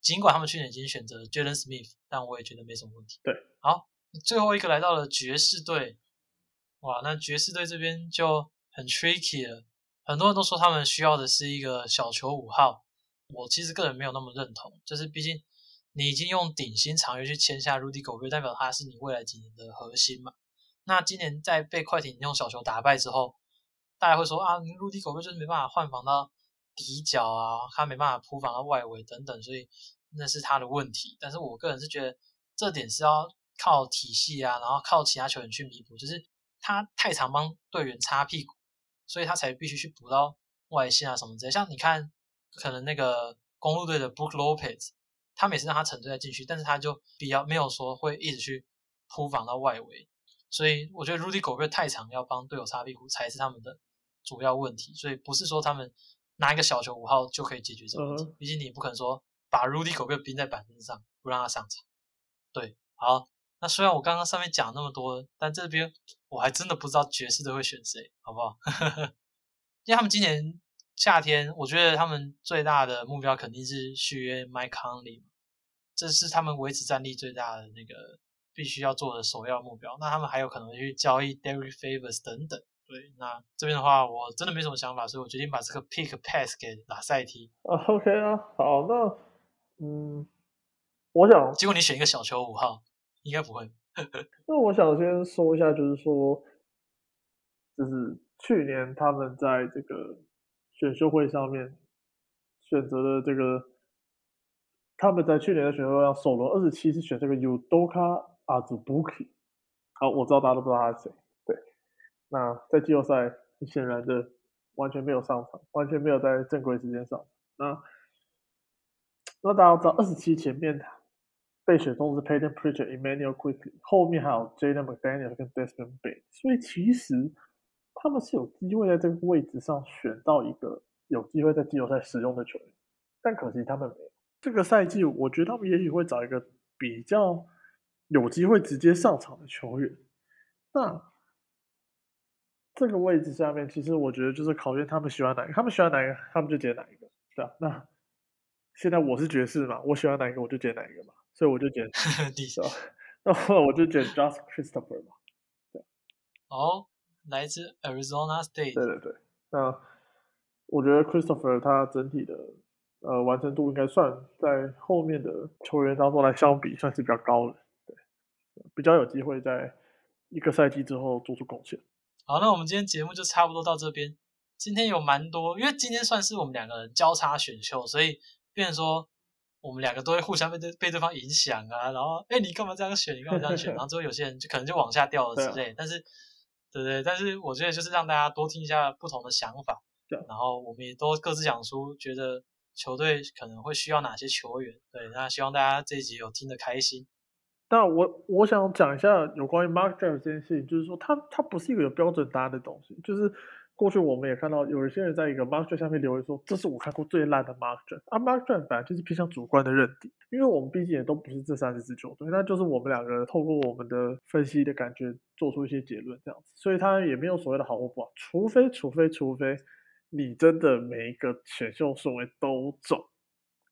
尽管他们去年已经选择 Jalen Smith，但我也觉得没什么问题。对，好。最后一个来到了爵士队，哇，那爵士队这边就很 tricky 了。很多人都说他们需要的是一个小球五号，我其实个人没有那么认同。就是毕竟你已经用顶薪长约去签下 Rudy Gobert，代表他是你未来几年的核心嘛。那今年在被快艇用小球打败之后，大家会说啊，Rudy Gobert 就是没办法换防到底角啊，他没办法铺防到外围等等，所以那是他的问题。但是我个人是觉得这点是要。靠体系啊，然后靠其他球员去弥补，就是他太常帮队员擦屁股，所以他才必须去补到外线啊什么之类。像你看，可能那个公路队的 Brook Lopez，他每次让他沉醉在禁区，但是他就比较没有说会一直去扑防到外围，所以我觉得 Rudy Gobert 太常要帮队友擦屁股才是他们的主要问题，所以不是说他们拿一个小球五号就可以解决这个问题。毕竟你不可能说把 Rudy Gobert 冰在板凳上不让他上场。对，好。那虽然我刚刚上面讲那么多，但这边我还真的不知道爵士队会选谁，好不好？<laughs> 因为他们今年夏天，我觉得他们最大的目标肯定是续约 Mike Conley，这是他们维持战力最大的那个必须要做的首要目标。那他们还有可能去交易 Derek Favors 等等。对，那这边的话，我真的没什么想法，所以我决定把这个 pick pass 给拉塞提。啊，OK 啊，好，那嗯，我想，结果你选一个小球五号。应该不会。<laughs> 那我想先说一下，就是说，就是去年他们在这个选秀会上面选择的这个，他们在去年的选秀会上首轮二十七是选这个 Udoka Azubuki。好，我知道大家都不知道他是谁。对，那在季后赛很显然的完全没有上场，完全没有在正规时间上。那那大家知道二十七前面。被选中是 Payton Pritchard、Emmanuel Quickly，后面还有 Jaden McDaniel 跟 Desmond Bay，所以其实他们是有机会在这个位置上选到一个有机会在季后赛使用的球员，但可惜他们没有。这个赛季，我觉得他们也许会找一个比较有机会直接上场的球员。那这个位置下面，其实我觉得就是考验他们喜欢哪个，他们喜欢哪个，他们就捡哪一个，对吧？那现在我是爵士嘛，我喜欢哪一个我就捡哪一个嘛。所以我就捡第三，<laughs> 然后我就捡 Just Christopher 嘛，对。哦，来自 Arizona State。对对对，那我觉得 Christopher 他整体的呃完成度应该算在后面的球员当中来相比算是比较高的，对，比较有机会在一个赛季之后做出贡献。好，那我们今天节目就差不多到这边。今天有蛮多，因为今天算是我们两个人交叉选秀，所以变成说。我们两个都会互相被对被对方影响啊，然后哎，你干嘛这样选？你干嘛这样选？<laughs> 然后之后有些人就可能就往下掉了之类。但是，对对，但是我觉得就是让大家多听一下不同的想法，然后我们也都各自讲出觉得球队可能会需要哪些球员。对，那希望大家这一集有听得开心。那我我想讲一下有关于 Mark Draft 这件事情，就是说他他不是一个有标准答案的东西，就是过去我们也看到有一些人在一个 Mark Draft 下面留言说，这是我看过最烂的 Mark Draft。啊，Mark Draft 本来就是偏向主观的认定，因为我们毕竟也都不是这三十支球队，那就是我们两个人透过我们的分析的感觉做出一些结论这样子，所以他也没有所谓的好或不好，除非除非除非你真的每一个选秀顺位都中，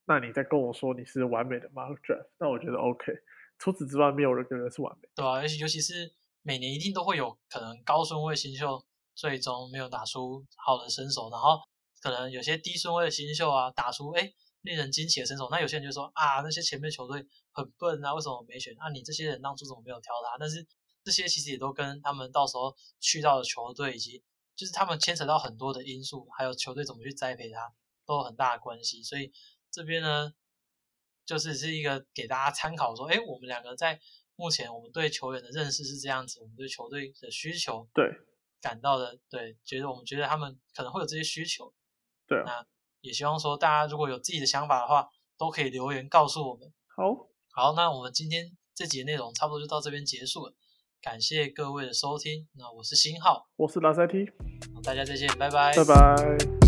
那你再跟我说你是完美的 Mark Draft，那我觉得 OK。除此之外，没有人个人是完美，对啊，而且尤其是每年一定都会有可能高顺位新秀最终没有打出好的身手，然后可能有些低顺位的新秀啊打出哎令人惊奇的身手，那有些人就说啊那些前面球队很笨啊，为什么没选？啊你这些人当初怎么没有挑他？但是这些其实也都跟他们到时候去到的球队以及就是他们牵扯到很多的因素，还有球队怎么去栽培他都有很大的关系，所以这边呢。就是是一个给大家参考，说，哎，我们两个在目前我们对球员的认识是这样子，我们对球队的需求，对，感到的，对，觉得我们觉得他们可能会有这些需求，对，那也希望说大家如果有自己的想法的话，都可以留言告诉我们。好，好，那我们今天这集的内容差不多就到这边结束了，感谢各位的收听，那我是新浩，我是拉塞 T，大家再见，拜拜，拜拜。